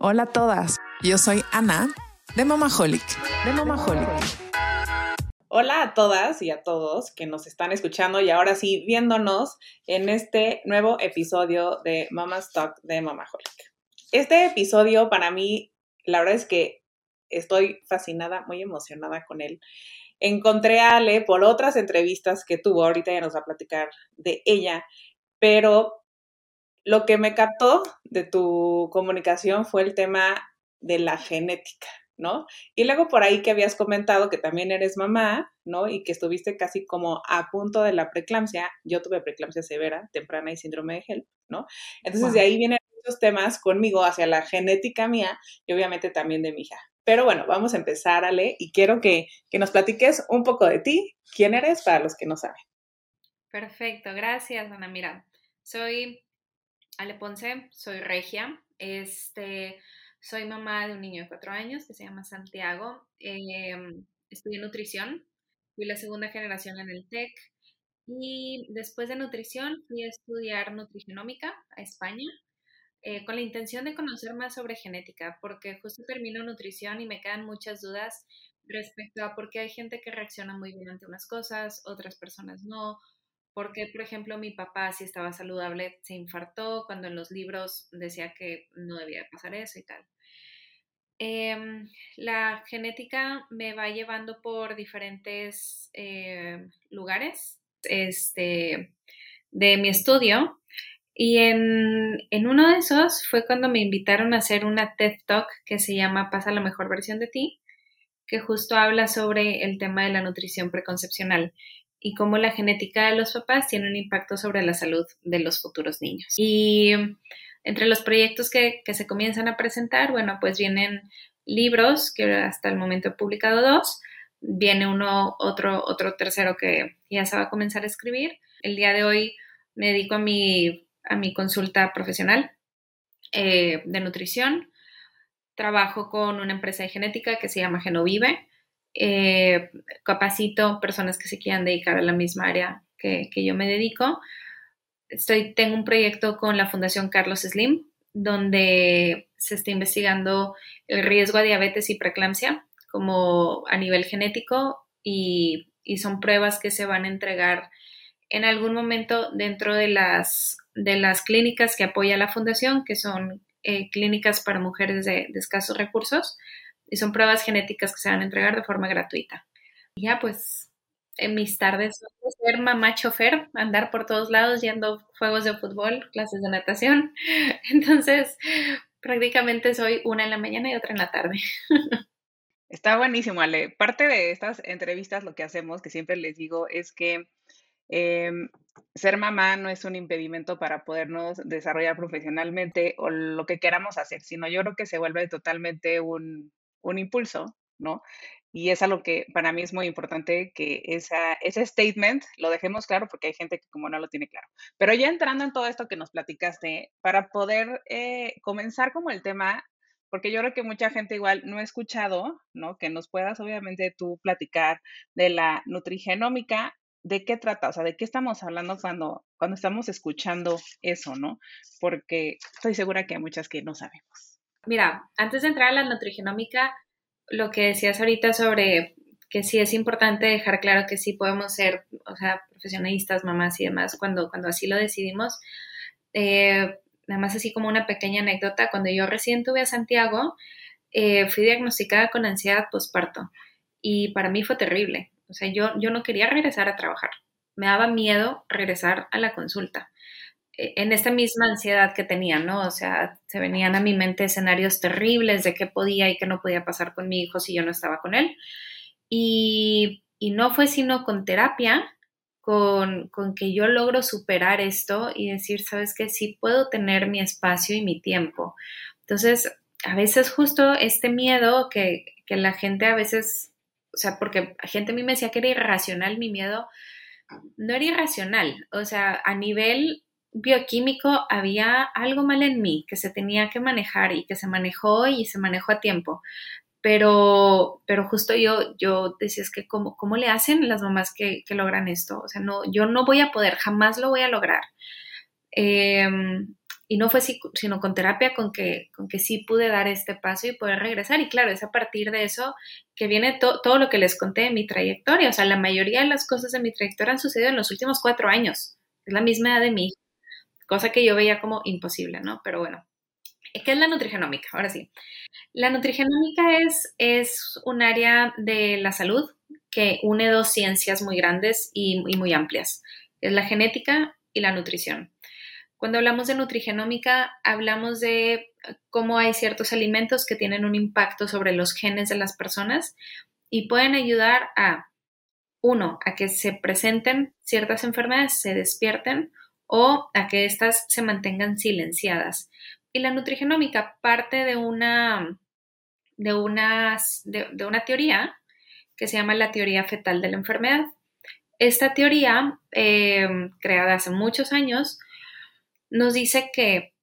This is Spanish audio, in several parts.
Hola a todas, yo soy Ana de Mamaholic. De Mamaholic. Hola a todas y a todos que nos están escuchando y ahora sí viéndonos en este nuevo episodio de Mama's Talk de Mamaholic. Este episodio para mí, la verdad es que estoy fascinada, muy emocionada con él. Encontré a Ale por otras entrevistas que tuvo, ahorita ya nos va a platicar de ella, pero lo que me captó de tu comunicación fue el tema de la genética, ¿no? Y luego por ahí que habías comentado que también eres mamá, ¿no? Y que estuviste casi como a punto de la preeclampsia. Yo tuve preeclampsia severa, temprana y síndrome de HELP, ¿no? Entonces de ahí vienen muchos temas conmigo hacia la genética mía y obviamente también de mi hija. Pero bueno, vamos a empezar, Ale, y quiero que, que nos platiques un poco de ti, quién eres para los que no saben. Perfecto, gracias, Ana. Mira, soy Ale Ponce, soy regia. Este, soy mamá de un niño de cuatro años que se llama Santiago. Eh, estudié nutrición, fui la segunda generación en el TEC y después de nutrición fui a estudiar nutrigenómica a España eh, con la intención de conocer más sobre genética, porque justo termino nutrición y me quedan muchas dudas respecto a por qué hay gente que reacciona muy bien ante unas cosas, otras personas no, porque, por ejemplo, mi papá, si estaba saludable, se infartó cuando en los libros decía que no debía pasar eso y tal. Em, la genética me va llevando por diferentes eh, lugares este, de mi estudio y en, en, uno de esos fue cuando me invitaron a hacer una TED Talk que se llama Pasa la mejor versión de ti, que justo habla sobre el tema de la nutrición preconcepcional y cómo la genética de los papás tiene un impacto sobre la salud de los futuros niños. Y entre los proyectos que, se comienzan a presentar, bueno, pues vienen libros, que hasta el momento he publicado dos, viene uno, otro, otro tercero que ya se va a comenzar a escribir. El día de hoy me dedico a mi, a mi consulta profesional eh, de nutrición. Trabajo con una empresa de genética que se llama Genovive eh, capacito personas que se quieran dedicar a la misma área que, yo me dedico. Estoy, tengo un proyecto con la Fundación Carlos Slim, donde se está investigando el riesgo a diabetes y preeclampsia como a nivel genético y, y, son pruebas que se van a entregar en algún momento dentro de las, de las clínicas que apoya la fundación, que son eh, clínicas para mujeres de escasos recursos, y son pruebas genéticas que se van a entregar de forma gratuita. Y ya pues en mis tardes ser mamá chofer, andar por todos lados yendo juegos de fútbol, clases de natación. Entonces, prácticamente soy una en la mañana y otra en la tarde. Está buenísimo, Ale. Parte de estas entrevistas lo que hacemos, que siempre les digo, es que em, ser mamá no es un impedimento para podernos desarrollar profesionalmente o lo que queramos hacer, sino yo creo que se vuelve totalmente un, un impulso, ¿no? Y es algo que para mí es muy importante que esa, ese statement lo dejemos claro porque hay gente que como no lo tiene claro. Pero ya entrando en todo esto que nos platicaste, para poder eh, comenzar como el tema, porque yo creo que mucha gente igual no ha escuchado, ¿no? Que nos puedas obviamente tú platicar de la nutrigenómica, de qué trata, o sea, de qué estamos hablando cuando, cuando estamos escuchando eso, ¿no? Porque estoy segura que hay muchas que no sabemos. Mira, antes de entrar a la nutrigenómica, lo que decías ahorita sobre que sí es importante dejar claro que sí podemos ser, o sea, profesionalistas, mamás y demás, cuando, cuando así lo decidimos. Eh, nada más así como una pequeña anécdota, cuando yo recién tuve a Santiago, eh, fui diagnosticada con ansiedad postparto y para mí fue terrible. O sea, yo, yo no quería regresar a trabajar. Me daba miedo regresar a la consulta. E, en esta misma ansiedad que tenía, ¿no? O sea, se venían a mi mente escenarios terribles de qué podía y qué no podía pasar con mi hijo si yo no estaba con él. Y, no fue sino con terapia, con, con, que yo logro superar esto y decir, sabes que sí puedo tener mi espacio y mi tiempo. Entonces, a veces justo este miedo que, que la gente a veces, o sea, porque la gente a mí me decía que era irracional mi miedo, no era irracional, o sea, a nivel bioquímico había algo mal en mí que se tenía que manejar y que se manejó y se manejó a tiempo. Pero, pero justo yo, yo decía, es que ¿cómo, cómo le hacen las mamás que, logran esto? O sea, no, yo no voy a poder, jamás lo voy a lograr. Em, y no fue sino con terapia con que, con que sí pude dar este paso y poder regresar. Y claro, es a partir de eso que viene todo lo que les conté de mi trayectoria. O sea, la mayoría de las cosas de mi trayectoria han sucedido en los últimos cuatro años. Es la misma edad de mí, cosa que yo veía como imposible, ¿no? Pero bueno, ¿qué es la nutrigenómica? Ahora sí. La nutrigenómica es, es un área de la salud que une dos ciencias muy grandes y, y muy amplias. Es la genética y la nutrición. Cuando hablamos de nutrigenómica, hablamos de cómo hay ciertos alimentos que tienen un impacto sobre los genes de las personas y pueden ayudar a, uno, a que se presenten ciertas enfermedades, se despierten o a que éstas se mantengan silenciadas. Y la nutrigenómica parte de una, de una, de, una teoría que se llama la teoría fetal de la enfermedad. Esta teoría, eh, creada hace muchos años, nos dice que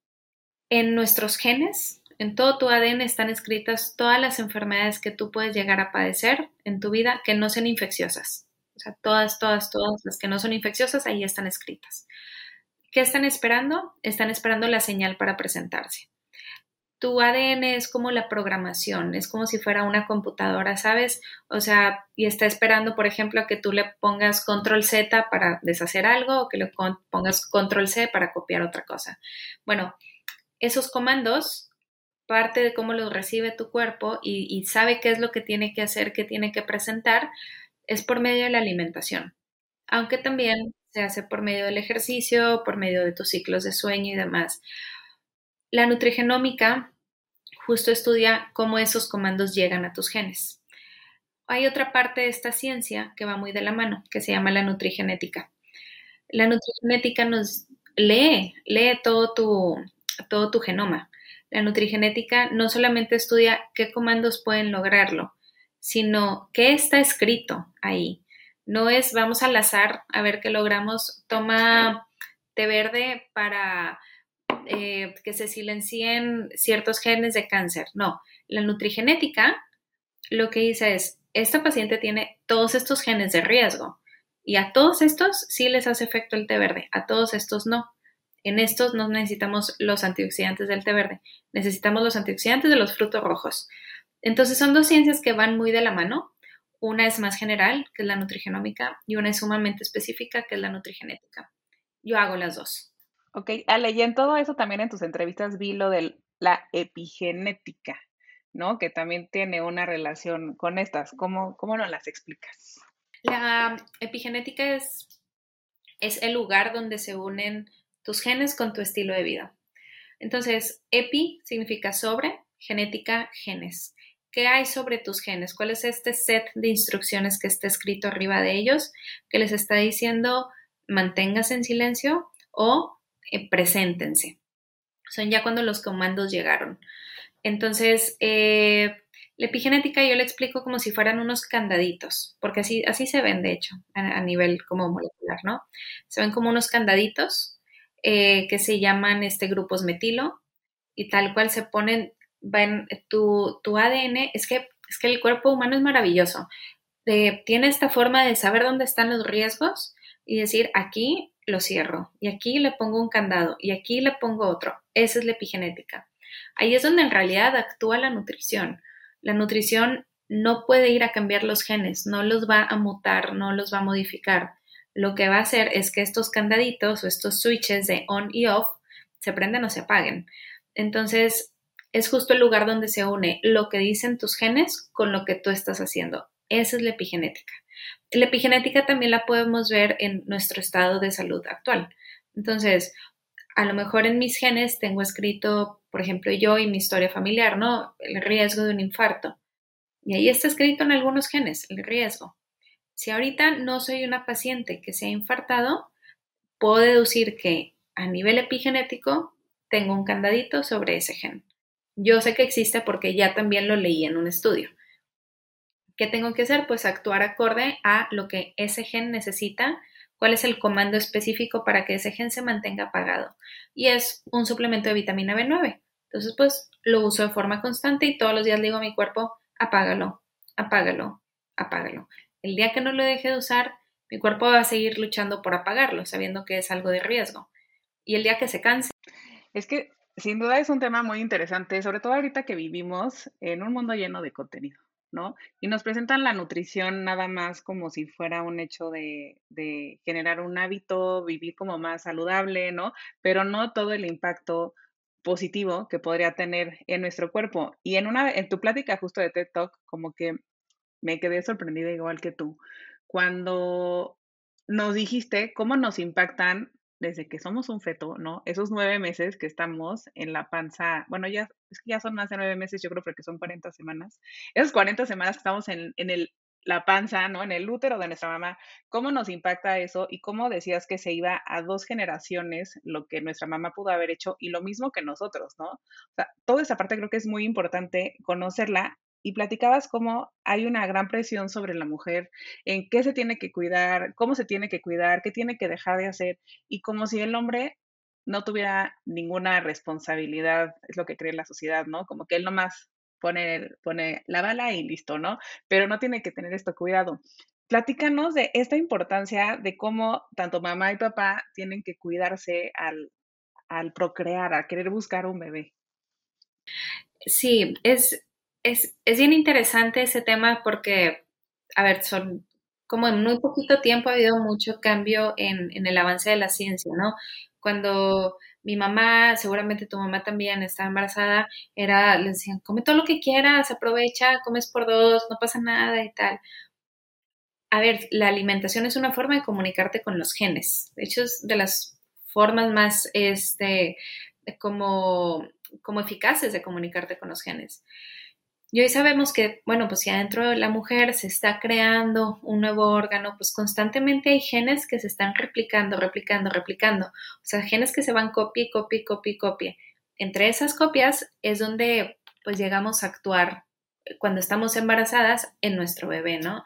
en nuestros genes, en todo tu ADN están escritas todas las enfermedades que tú puedes llegar a padecer en tu vida que no sean infecciosas. O sea, todas, todas, todas las que no son infecciosas ahí están escritas. ¿Qué están esperando? Están esperando la señal para presentarse. Tu ADN es como la programación, es como si fuera una computadora, ¿sabes? O sea, y está esperando, por ejemplo, a que tú le pongas control Z para deshacer algo o que le pongas control C para copiar otra cosa. Bueno, esos comandos, parte de cómo los recibe tu cuerpo y, sabe qué es lo que tiene que hacer, qué tiene que presentar, es por medio de la alimentación. Aunque también se hace por medio del ejercicio, por medio de tus ciclos de sueño y demás. La nutrigenómica justo estudia cómo esos comandos llegan a tus genes. Hay otra parte de esta ciencia que va muy de la mano, que se llama la nutrigenética. La nutrigenética nos lee, lee todo tu, todo tu genoma. La nutrigenética no solamente estudia qué comandos pueden lograrlo, sino qué está escrito ahí, no es vamos al azar a ver qué logramos. Toma té verde para eh, que se silencien ciertos genes de cáncer. No, la nutrigenética lo que dice es, esta paciente tiene todos estos genes de riesgo y a todos estos sí les hace efecto el té verde, a todos estos no. En estos no necesitamos los antioxidantes del té verde, necesitamos los antioxidantes de los frutos rojos. Entonces son dos ciencias que van muy de la mano una es más general, que es la nutrigenómica, y una es sumamente específica, que es la nutrigenética. Yo hago las dos. Ok, Ale, y en todo eso también en tus entrevistas vi lo de la epigenética, ¿no? Que también tiene una relación con estas. ¿Cómo, cómo nos las explicas? La epigenética es, es el lugar donde se unen tus genes con tu estilo de vida. Entonces, epi significa sobre, genética, genes. ¿Qué hay sobre tus genes? ¿Cuál es este set de instrucciones que está escrito arriba de ellos que les está diciendo manténgase en silencio o eh, preséntense? Son ya cuando los comandos llegaron. Entonces, eh, la epigenética yo le explico como si fueran unos candaditos, porque así, así se ven, de hecho, a, nivel como molecular, ¿no? Se ven como unos candaditos eh, que se llaman este, grupos metilo y tal cual se ponen tu, tu ADN, es que, es que el cuerpo humano es maravilloso. Eh, tiene esta forma de saber dónde están los riesgos y decir, aquí lo cierro, y aquí le pongo un candado, y aquí le pongo otro. Esa es la epigenética. Ahí es donde en realidad actúa la nutrición. La nutrición no puede ir a cambiar los genes, no los va a mutar, no los va a modificar. Lo que va a hacer es que estos candaditos o estos switches de on y off se prenden o se apaguen. Entonces, es justo el lugar donde se une lo que dicen tus genes con lo que tú estás haciendo. Esa es la epigenética. La epigenética también la podemos ver en nuestro estado de salud actual. Entonces, a lo mejor en mis genes tengo escrito, por ejemplo, yo y mi historia familiar, ¿no? El riesgo de un infarto. Y ahí está escrito en algunos genes, el riesgo. Si ahorita no soy una paciente que se ha infartado, puedo deducir que a nivel epigenético tengo un candadito sobre ese gen. Yo sé que existe porque ya también lo leí en un estudio. ¿Qué tengo que hacer? Pues actuar acorde a lo que ese gen necesita, cuál es el comando específico para que ese gen se mantenga apagado. Y es un suplemento de vitamina B9. Entonces, pues lo uso de forma constante y todos los días digo a mi cuerpo, apágalo, apágalo, apágalo. El día que no lo deje de usar, mi cuerpo va a seguir luchando por apagarlo, sabiendo que es algo de riesgo. Y el día que se canse, Es que sin duda es un tema muy interesante, sobre todo ahorita que vivimos en un mundo lleno de contenido, ¿no? Y nos presentan la nutrición nada más como si fuera un hecho de, de generar un hábito, vivir como más saludable, ¿no? Pero no todo el impacto positivo que podría tener en nuestro cuerpo. Y en una en tu plática justo de TED Talk, como que me quedé sorprendida igual que tú, cuando nos dijiste cómo nos impactan desde que somos un feto, ¿no? Esos nueve meses que estamos en la panza, bueno, ya, ya son más de nueve meses, yo creo porque son 40 semanas. Esas 40 semanas que estamos en, en el, la panza, ¿no? En el útero de nuestra mamá, ¿cómo nos impacta eso? Y cómo decías que se iba a dos generaciones lo que nuestra mamá pudo haber hecho y lo mismo que nosotros, ¿no? O sea, toda esa parte creo que es muy importante conocerla y platicabas cómo hay una gran presión sobre la mujer en qué se tiene que cuidar, cómo se tiene que cuidar, qué tiene que dejar de hacer, y como si el hombre no tuviera ninguna responsabilidad, es lo que cree la sociedad, ¿no? Como que él nomás pone, pone la bala y listo, ¿no? Pero no tiene que tener esto cuidado. Platícanos de esta importancia de cómo tanto mamá y papá tienen que cuidarse al, al procrear, a querer buscar un bebé. Sí, es, es, es, bien interesante ese tema porque, a ver, son como en muy poquito tiempo ha habido mucho cambio en, en el avance de la ciencia, ¿no? Cuando mi mamá, seguramente tu mamá también estaba embarazada, era, le decían, come todo lo que quieras, aprovecha, comes por dos, no pasa nada y tal. A ver, la alimentación es una forma de comunicarte con los genes. De hecho, es de las formas más, este, como, como eficaces de comunicarte con los genes. Y hoy sabemos que, bueno, pues si adentro de la mujer se está creando un nuevo órgano, pues constantemente hay genes que se están replicando, replicando, replicando. O sea, genes que se van copia, copia, copia, copia. Entre esas copias es donde pues llegamos a actuar cuando estamos embarazadas en nuestro bebé, ¿no?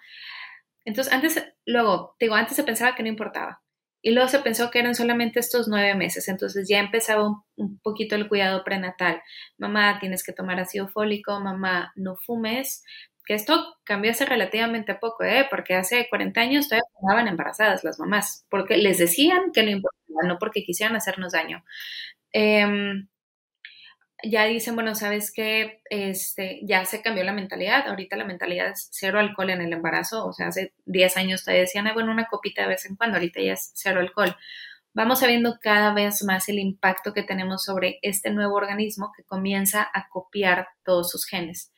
Entonces, antes, luego, digo, antes se pensaba que no importaba. Y luego se pensó que eran solamente estos nueve meses, entonces ya empezaba un, poquito el cuidado prenatal. Mamá, tienes que tomar ácido fólico, mamá, no fumes, que esto cambió hace relativamente poco, ¿eh? porque hace 40 años todavía estaban embarazadas las mamás, porque les decían que no importaba, no porque quisieran hacernos daño. Eh, ya dicen, bueno, sabes que este, ya se cambió la mentalidad, ahorita la mentalidad es cero alcohol en el embarazo, o sea, hace 10 años te decían, bueno, una copita de vez en cuando, ahorita ya es cero alcohol. Vamos sabiendo cada vez más el impacto que tenemos sobre este nuevo organismo que comienza a copiar todos sus genes.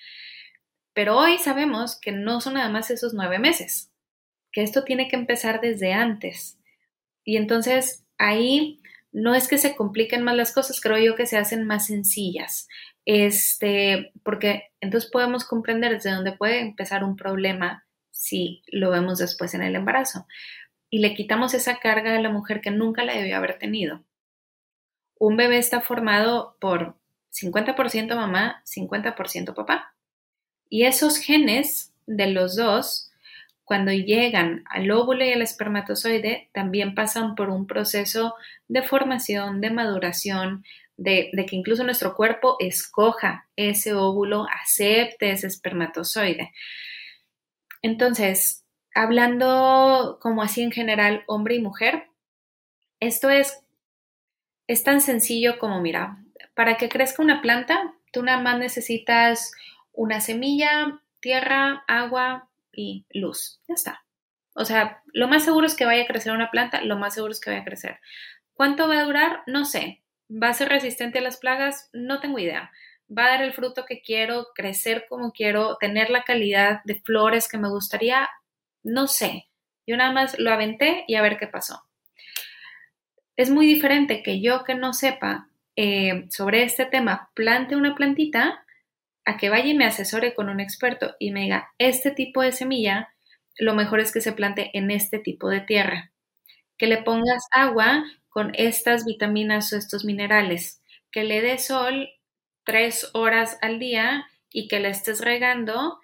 Pero hoy sabemos que no son nada más esos nueve meses, que esto tiene que empezar desde antes. Y entonces ahí no es que se compliquen más las cosas, creo yo que se hacen más sencillas. Este, porque entonces podemos comprender desde dónde puede empezar un problema si lo vemos después en el embarazo. Y le quitamos esa carga a la mujer que nunca la debió haber tenido. Un bebé está formado por 50% mamá, 50% papá. Y esos genes de los dos cuando llegan al óvulo y al espermatozoide, también pasan por un proceso de formación, de maduración, de, que incluso nuestro cuerpo escoja ese óvulo, acepte ese espermatozoide. Entonces, hablando como así en general, hombre y mujer, esto es, es tan sencillo como, mira, para que crezca una planta, tú nada más necesitas una semilla, tierra, agua, y luz. Ya está. O sea, lo más seguro es que vaya a crecer una planta, lo más seguro es que vaya a crecer. ¿Cuánto va a durar? No sé. ¿Va a ser resistente a las plagas? No tengo idea. ¿Va a dar el fruto que quiero, crecer como quiero, tener la calidad de flores que me gustaría? No sé. Yo nada más lo aventé y a ver qué pasó. Es muy diferente que yo que no sepa eh, sobre este tema plante una plantita a que vaya y me asesore con un experto y me diga, este tipo de semilla, lo mejor es que se plante en este tipo de tierra. Que le pongas agua con estas vitaminas o estos minerales. Que le dé sol tres horas al día y que la estés regando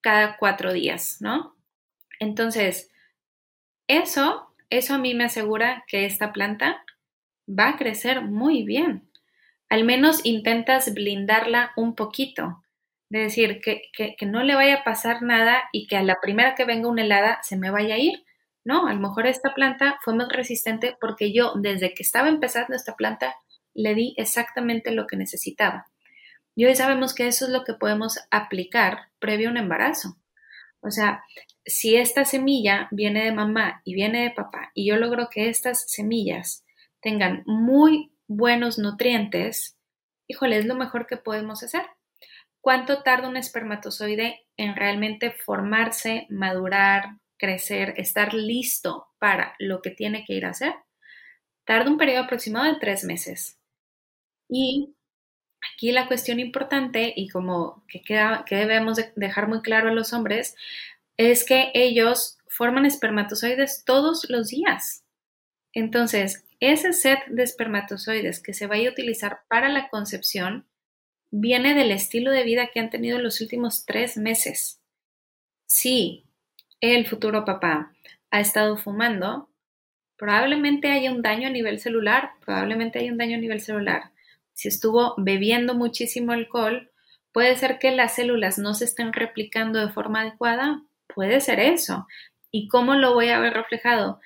cada cuatro días, ¿no? Entonces, eso, eso a mí me asegura que esta planta va a crecer muy bien al menos intentas blindarla un poquito. De decir, que, no le vaya a pasar nada y que a la primera que venga una helada se me vaya a ir. No, a lo mejor esta planta fue más resistente porque yo desde que estaba empezando esta planta le di exactamente lo que necesitaba. Y hoy sabemos que eso es lo que podemos aplicar previo a un embarazo. O sea, si esta semilla viene de mamá y viene de papá y yo logro que estas semillas tengan muy buenos nutrientes, híjole, es lo mejor que podemos hacer. ¿Cuánto tarda un espermatozoide en realmente formarse, madurar, crecer, estar listo para lo que tiene que ir a hacer? Tarda un periodo aproximado de tres meses. Y aquí la cuestión importante y como que, queda, que debemos dejar muy claro a los hombres es que ellos forman espermatozoides todos los días. Entonces, ese set de espermatozoides que se vaya a utilizar para la concepción viene del estilo de vida que han tenido los últimos tres meses. Si el futuro papá ha estado fumando, probablemente haya un daño a nivel celular, probablemente haya un daño a nivel celular. Si estuvo bebiendo muchísimo alcohol, puede ser que las células no se estén replicando de forma adecuada, puede ser eso. ¿Y cómo lo voy a ver reflejado?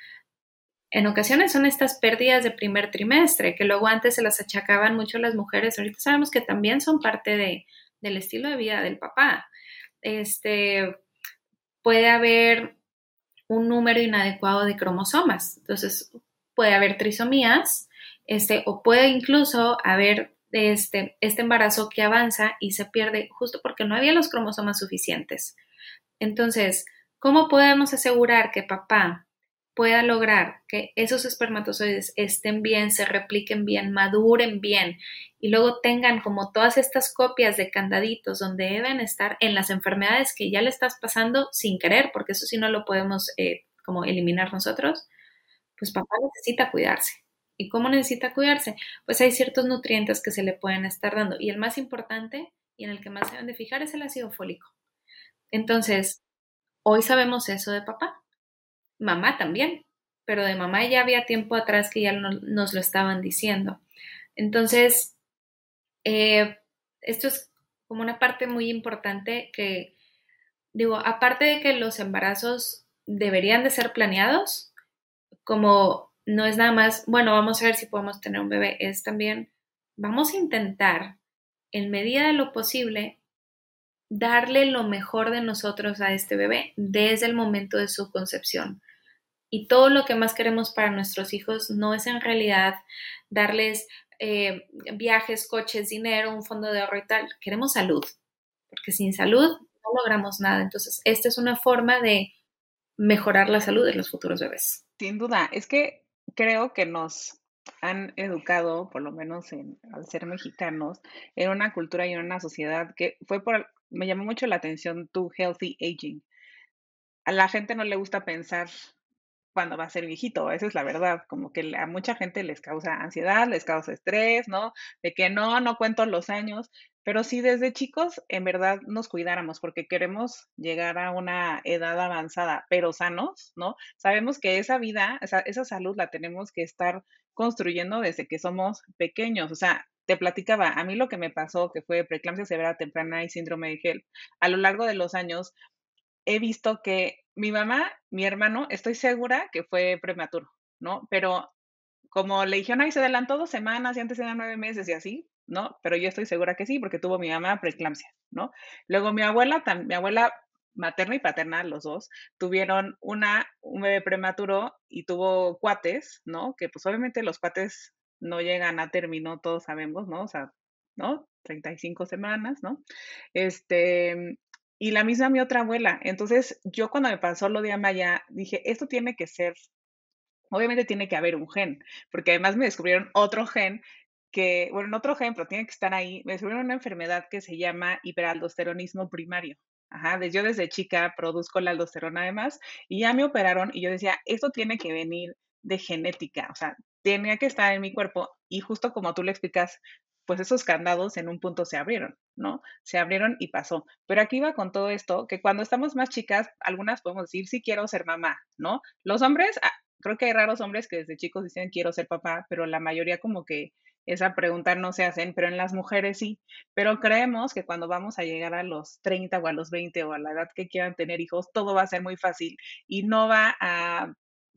En ocasiones son estas pérdidas de primer trimestre, que luego antes se las achacaban mucho las mujeres, ahorita sabemos que también son parte de, del estilo de vida del papá. Este, puede haber un número inadecuado de cromosomas, entonces puede haber trisomías, este, o puede incluso haber este, este embarazo que avanza y se pierde justo porque no había los cromosomas suficientes. Entonces, ¿cómo podemos asegurar que papá pueda lograr que esos espermatozoides estén bien, se repliquen bien, maduren bien y luego tengan como todas estas copias de candaditos donde deben estar en las enfermedades que ya le estás pasando sin querer, porque eso sí no lo podemos eh, como eliminar nosotros, pues papá necesita cuidarse. ¿Y cómo necesita cuidarse? Pues hay ciertos nutrientes que se le pueden estar dando y el más importante y en el que más se deben de fijar es el ácido fólico. Entonces, hoy sabemos eso de papá mamá también, pero de mamá ya había tiempo atrás que ya nos lo estaban diciendo. Entonces, eh, esto es como una parte muy importante que, digo, aparte de que los embarazos deberían de ser planeados, como no es nada más, bueno, vamos a ver si podemos tener un bebé, es también, vamos a intentar, en medida de lo posible, darle lo mejor de nosotros a este bebé desde el momento de su concepción. Y todo lo que más queremos para nuestros hijos no es en realidad darles eh, viajes, coches, dinero, un fondo de ahorro y tal. Queremos salud, porque sin salud no logramos nada. Entonces, esta es una forma de mejorar la salud de los futuros bebés. Sin duda, es que creo que nos han educado, por lo menos al ser mexicanos, en una cultura y en una sociedad que fue por, me llamó mucho la atención tu healthy aging. A la gente no le gusta pensar cuando va a ser viejito, esa es la verdad, como que a mucha gente les causa ansiedad, les causa estrés, ¿no? De que no, no cuento los años, pero si desde chicos en verdad nos cuidáramos porque queremos llegar a una edad avanzada, pero sanos, ¿no? Sabemos que esa vida, esa, esa salud la tenemos que estar construyendo desde que somos pequeños, o sea, te platicaba, a mí lo que me pasó, que fue preeclampsia severa temprana y síndrome de gel, a lo largo de los años he visto que mi mamá, mi hermano, estoy segura que fue prematuro, ¿no? Pero como le dijeron, ahí se adelantó dos semanas y antes eran nueve meses y así, ¿no? Pero yo estoy segura que sí, porque tuvo mi mamá preeclampsia, ¿no? Luego mi abuela, mi abuela materna y paterna, los dos, tuvieron una, un bebé prematuro y tuvo cuates, ¿no? Que pues obviamente los cuates no llegan a término, todos sabemos, ¿no? O sea, ¿no? 35 semanas, ¿no? Este, y la misma mi otra abuela. Entonces, yo cuando me pasó lo de Amaya, dije, esto tiene que ser, obviamente tiene que haber un gen, porque además me descubrieron otro gen que, bueno, otro gen, pero tiene que estar ahí, me descubrieron una enfermedad que se llama hiperaldosteronismo primario. Ajá, yo desde chica produzco la aldosterona además y ya me operaron y yo decía, esto tiene que venir de genética, o sea, tenía que estar en mi cuerpo y justo como tú le explicas, pues esos candados en un punto se abrieron, ¿no? Se abrieron y pasó. Pero aquí va con todo esto, que cuando estamos más chicas, algunas podemos decir, sí quiero ser mamá, ¿no? Los hombres, ah, creo que hay raros hombres que desde chicos dicen quiero ser papá, pero la mayoría como que esa pregunta no se hacen, pero en las mujeres sí. Pero creemos que cuando vamos a llegar a los 30 o a los 20 o a la edad que quieran tener hijos, todo va a ser muy fácil y no va a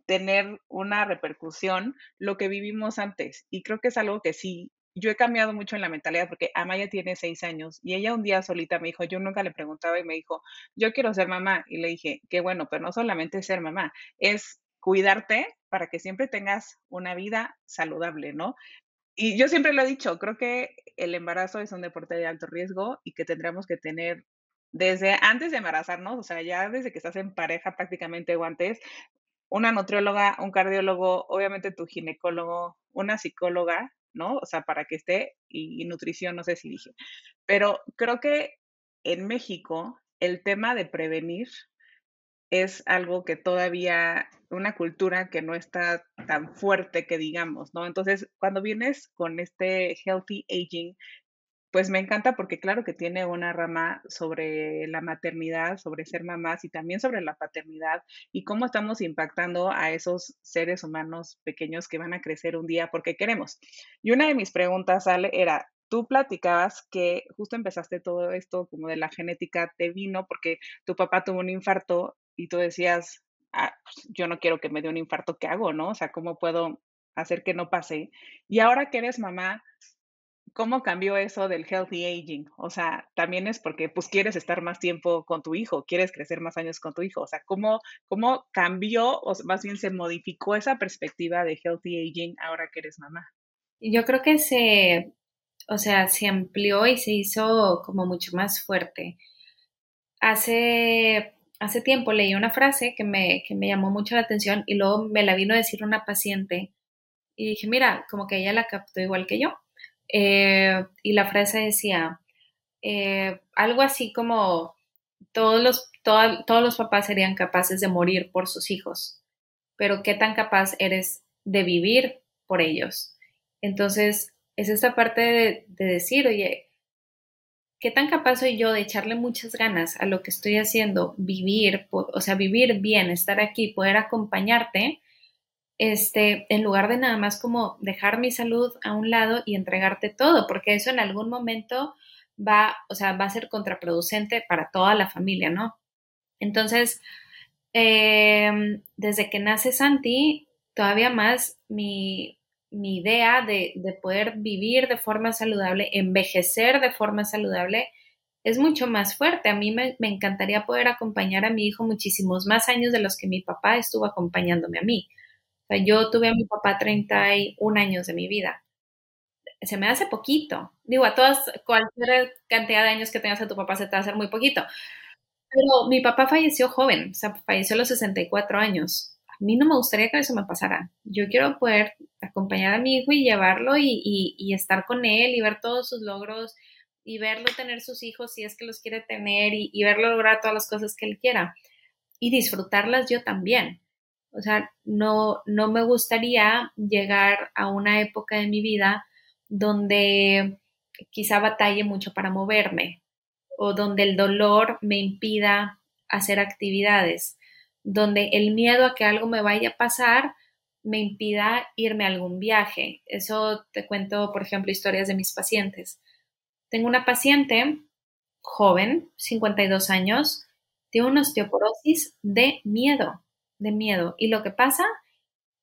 tener una repercusión lo que vivimos antes. Y creo que es algo que sí yo he cambiado mucho en la mentalidad porque Amaya tiene seis años y ella un día solita me dijo, yo nunca le preguntaba y me dijo, yo quiero ser mamá. Y le dije, qué bueno, pero no solamente ser mamá, es cuidarte para que siempre tengas una vida saludable, ¿no? Y yo siempre lo he dicho, creo que el embarazo es un deporte de alto riesgo y que tendremos que tener desde antes de embarazarnos, o sea, ya desde que estás en pareja prácticamente o antes, una nutrióloga, un cardiólogo, obviamente tu ginecólogo, una psicóloga, ¿no? O sea, para que esté, y, nutrición, no sé si dije. Pero creo que en México el tema de prevenir es algo que todavía, una cultura que no está tan fuerte que digamos, ¿no? Entonces, cuando vienes con este healthy aging, pues me encanta porque claro que tiene una rama sobre la maternidad, sobre ser mamás y también sobre la paternidad y cómo estamos impactando a esos seres humanos pequeños que van a crecer un día porque queremos. Y una de mis preguntas, Ale, era, tú platicabas que justo empezaste todo esto como de la genética te vino porque tu papá tuvo un infarto y tú decías, ah, pues, yo no quiero que me dé un infarto, ¿qué hago? ¿No? O sea, ¿cómo puedo hacer que no pase? Y ahora que eres mamá, ¿Cómo cambió eso del healthy aging? O sea, también es porque pues quieres estar más tiempo con tu hijo, quieres crecer más años con tu hijo. O sea, ¿cómo, cómo cambió o más bien se modificó esa perspectiva de healthy aging ahora que eres mamá? Yo creo que se, o sea, se amplió y se hizo como mucho más fuerte. Hace, hace tiempo leí una frase que me, que me llamó mucho la atención y luego me la vino a decir una paciente y dije, mira, como que ella la captó igual que yo eh, y la frase decía eh, algo así como todos los, todos los papás serían capaces de morir por sus hijos, pero ¿qué tan capaz eres de vivir por ellos? Entonces, es esta parte de, de decir, oye, ¿qué tan capaz soy yo de echarle muchas ganas a lo que estoy haciendo, vivir, o sea, vivir bien, estar aquí, poder acompañarte? Este, en lugar de nada más como dejar mi salud a un lado y entregarte todo, porque eso en algún momento va, o sea, va a ser contraproducente para toda la familia, ¿no? Entonces, em, desde que nace Santi, todavía más mi, mi idea de, de, poder vivir de forma saludable, envejecer de forma saludable, es mucho más fuerte. A mí me, me encantaría poder acompañar a mi hijo muchísimos más años de los que mi papá estuvo acompañándome a mí yo tuve a mi papá 31 años de mi vida. Se me hace poquito. Digo, a todas, cualquier cantidad de años que tengas a tu papá se te va a hacer muy poquito. Pero mi papá falleció joven, o sea, falleció a los 64 años. A mí no me gustaría que eso me pasara. Yo quiero poder acompañar a mi hijo y llevarlo y, y estar con él y ver todos sus logros y verlo tener sus hijos si es que los quiere tener y, y verlo lograr todas las cosas que él quiera. Y disfrutarlas yo también. O sea, no, no me gustaría llegar a una época de mi vida donde quizá batalle mucho para moverme o donde el dolor me impida hacer actividades, donde el miedo a que algo me vaya a pasar me impida irme a algún viaje. Eso te cuento, por ejemplo, historias de mis pacientes. Tengo una paciente joven, 52 años, tiene una osteoporosis de miedo de miedo. Y lo que pasa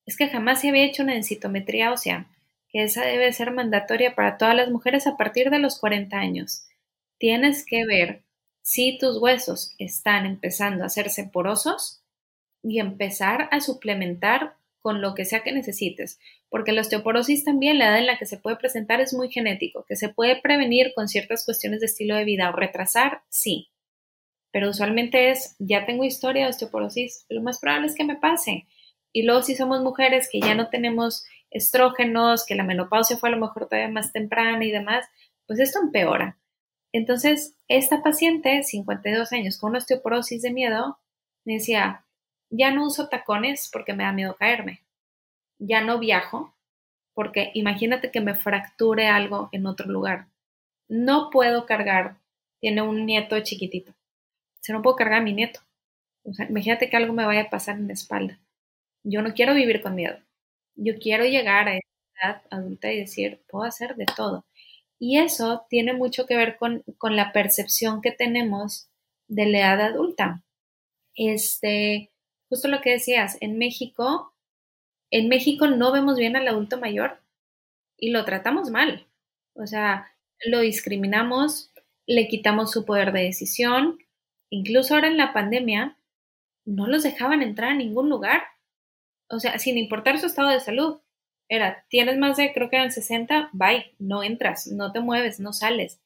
es que jamás se había hecho una densitometría ósea, que esa debe ser mandatoria para todas las mujeres a partir de los 40 años. Tienes que ver si tus huesos están empezando a hacerse porosos y empezar a suplementar con lo que sea que necesites, porque la osteoporosis también, la edad en la que se puede presentar es muy genético, que se puede prevenir con ciertas cuestiones de estilo de vida o retrasar, sí, pero usualmente es, ya tengo historia de osteoporosis, lo más probable es que me pase. Y luego si somos mujeres que ya no tenemos estrógenos, que la menopausia fue a lo mejor todavía más temprana y demás, pues esto empeora. Entonces, esta paciente, 52 años, con osteoporosis de miedo, me decía, ya no uso tacones porque me da miedo caerme. Ya no viajo porque imagínate que me fracture algo en otro lugar. No puedo cargar, tiene un nieto chiquitito si no puedo cargar a mi nieto. O sea, imagínate que algo me vaya a pasar en la espalda. Yo no quiero vivir con miedo. Yo quiero llegar a esa edad adulta y decir, puedo hacer de todo. Y eso tiene mucho que ver con, con la percepción que tenemos de la edad adulta. Este, justo lo que decías, en México, en México no vemos bien al adulto mayor y lo tratamos mal. O sea, lo discriminamos, le quitamos su poder de decisión. Incluso ahora en la pandemia, no los dejaban entrar a ningún lugar. O sea, sin importar su estado de salud. Era, tienes más de, creo que eran 60, bye, no entras, no te mueves, no sales.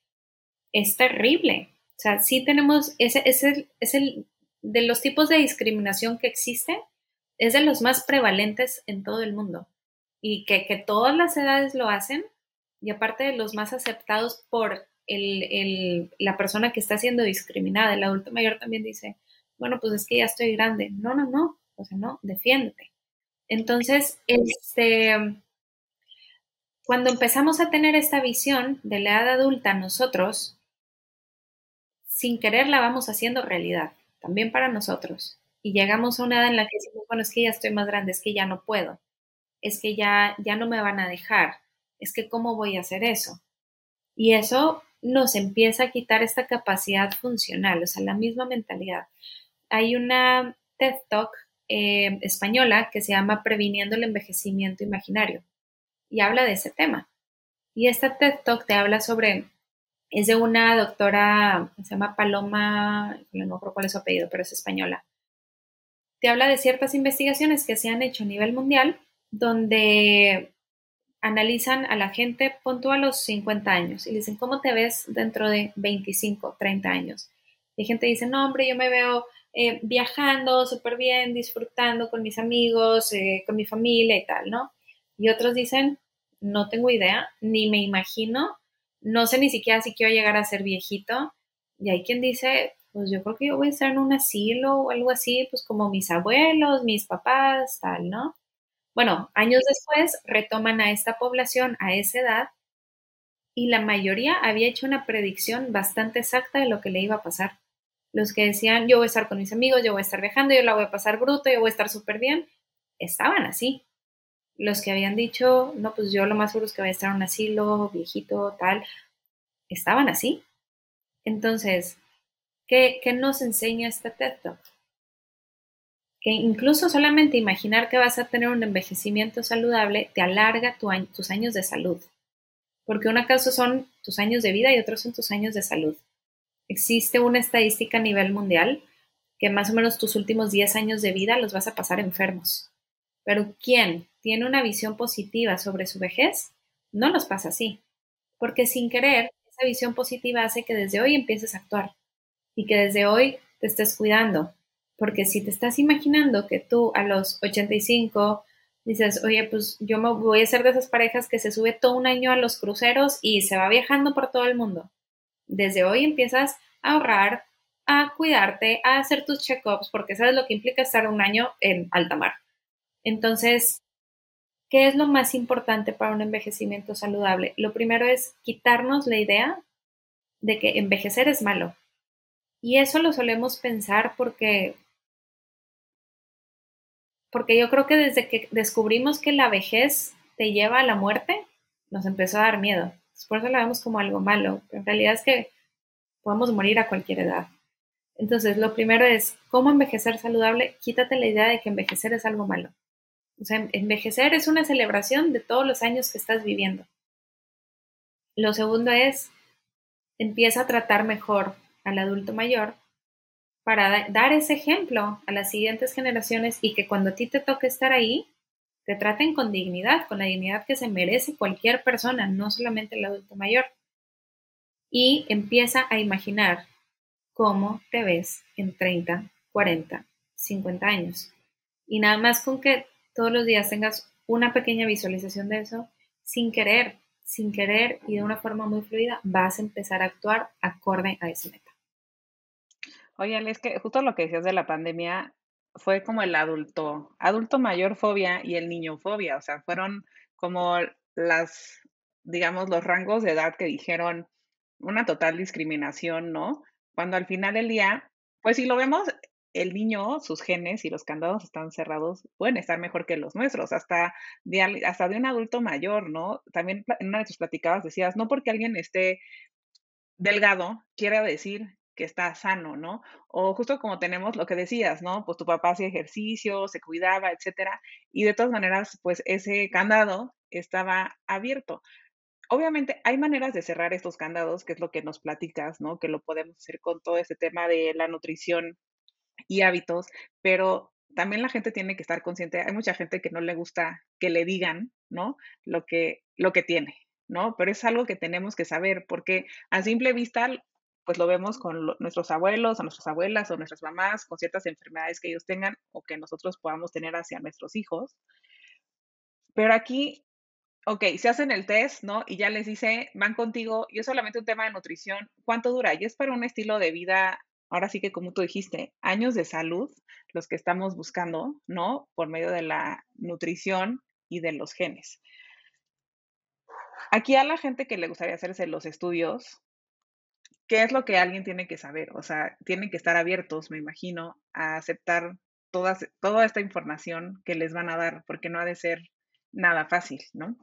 Es terrible. O sea, sí tenemos, ese, ese es el, de los tipos de discriminación que existe, es de los más prevalentes en todo el mundo. Y que, que todas las edades lo hacen, y aparte de los más aceptados por el, el, la persona que está siendo discriminada, el adulto mayor también dice, bueno, pues es que ya estoy grande. No, no, no, o sea, no, defiéndete. Entonces, este, cuando empezamos a tener esta visión de la edad adulta nosotros, sin querer la vamos haciendo realidad, también para nosotros. Y llegamos a una edad en la que decimos, bueno, es que ya estoy más grande, es que ya no puedo, es que ya, ya no me van a dejar, es que cómo voy a hacer eso. Y eso nos empieza a quitar esta capacidad funcional, o sea, la misma mentalidad. Hay una TED Talk eh, española que se llama Previniendo el envejecimiento imaginario y habla de ese tema. Y esta TED Talk te habla sobre, es de una doctora, se llama Paloma, no recuerdo cuál es su apellido, pero es española. Te habla de ciertas investigaciones que se han hecho a nivel mundial donde analizan a la gente, punto a los 50 años y dicen, ¿cómo te ves dentro de 25, 30 años? Y gente dice, no, hombre, yo me veo eh, viajando súper bien, disfrutando con mis amigos, eh, con mi familia y tal, ¿no? Y otros dicen, no tengo idea, ni me imagino, no sé ni siquiera si quiero llegar a ser viejito. Y hay quien dice, pues yo creo que yo voy a estar en un asilo o algo así, pues como mis abuelos, mis papás, tal, ¿no? Bueno, años después retoman a esta población a esa edad y la mayoría había hecho una predicción bastante exacta de lo que le iba a pasar los que decían, yo voy a estar con mis amigos, yo voy a estar viajando, yo la voy a pasar bruto, yo voy a estar súper bien, estaban así. Los que habían dicho, no, pues yo lo más seguro es que voy a estar en un asilo, viejito, tal, estaban así. Entonces, ¿qué, qué nos enseña este TED Que incluso solamente imaginar que vas a tener un envejecimiento saludable te alarga tus años de salud. Porque una cosa son tus años de vida y otros son tus años de salud. Existe una estadística a nivel mundial que más o menos tus últimos 10 años de vida los vas a pasar enfermos. Pero quien tiene una visión positiva sobre su vejez, no los pasa así. Porque sin querer, esa visión positiva hace que desde hoy empieces a actuar y que desde hoy te estés cuidando. Porque si te estás imaginando que tú a los 85 dices, oye, pues yo me voy a ser de esas parejas que se sube todo un año a los cruceros y se va viajando por todo el mundo desde hoy empiezas a ahorrar, a cuidarte, a hacer tus check-ups, porque sabes lo que implica estar un año en alta mar. Entonces, ¿qué es lo más importante para un envejecimiento saludable? Lo primero es quitarnos la idea de que envejecer es malo. Y eso lo solemos pensar porque porque yo creo que desde que descubrimos que la vejez te lleva a la muerte, nos empezó a dar miedo. Por eso la vemos como algo malo. En realidad es que podemos morir a cualquier edad. Entonces, lo primero es, ¿cómo envejecer saludable? Quítate la idea de que envejecer es algo malo. O sea, envejecer es una celebración de todos los años que estás viviendo. Lo segundo es, empieza a tratar mejor al adulto mayor para dar ese ejemplo a las siguientes generaciones y que cuando a ti te toque estar ahí, te traten con dignidad, con la dignidad que se merece cualquier persona, no solamente el adulto mayor. Y empieza a imaginar cómo te ves en 30, 40, 50 años. Y nada más con que todos los días tengas una pequeña visualización de eso, sin querer, sin querer y de una forma muy fluida, vas a empezar a actuar acorde a esa meta. Oye, es que justo lo que decías de la pandemia, fue como el adulto, adulto mayor fobia y el niño fobia, o sea, fueron como las, digamos, los rangos de edad que dijeron una total discriminación, ¿no? Cuando al final del día, pues si lo vemos, el niño, sus genes y los candados están cerrados, pueden estar mejor que los nuestros, hasta de, hasta de un adulto mayor, ¿no? También en una de tus platicadas decías, no porque alguien esté delgado, quiere decir que está sano, ¿no? O justo como tenemos lo que decías, ¿no? Pues tu papá hacía ejercicio, se cuidaba, etcétera, y de todas maneras, pues ese candado estaba abierto. obviamente hay maneras de cerrar estos candados, que es lo que nos platicas, ¿no? Que lo podemos hacer con todo este tema de la nutrición y hábitos, pero también la gente tiene que estar consciente. Hay mucha gente que no le gusta que le digan, ¿no? Lo que, lo que tiene, ¿no? Pero es algo que tenemos que saber, porque a simple vista, pues lo vemos con nuestros abuelos o nuestras abuelas o nuestras mamás, con ciertas enfermedades que ellos tengan o que nosotros podamos tener hacia nuestros hijos. Pero aquí ok, se hacen el test, ¿no? Y ya les dice, van contigo, y es solamente un tema de nutrición, ¿cuánto dura? Y es para un estilo de vida, ahora sí que como tú dijiste, años de salud, los que estamos buscando, ¿no? Por medio de la nutrición y de los genes. Aquí a la gente que le gustaría hacerse los estudios, ¿qué es lo que alguien tiene que saber? O sea, tienen que estar abiertos, me imagino, a aceptar toda esta información que les van a dar, porque no ha de ser nada fácil, ¿no?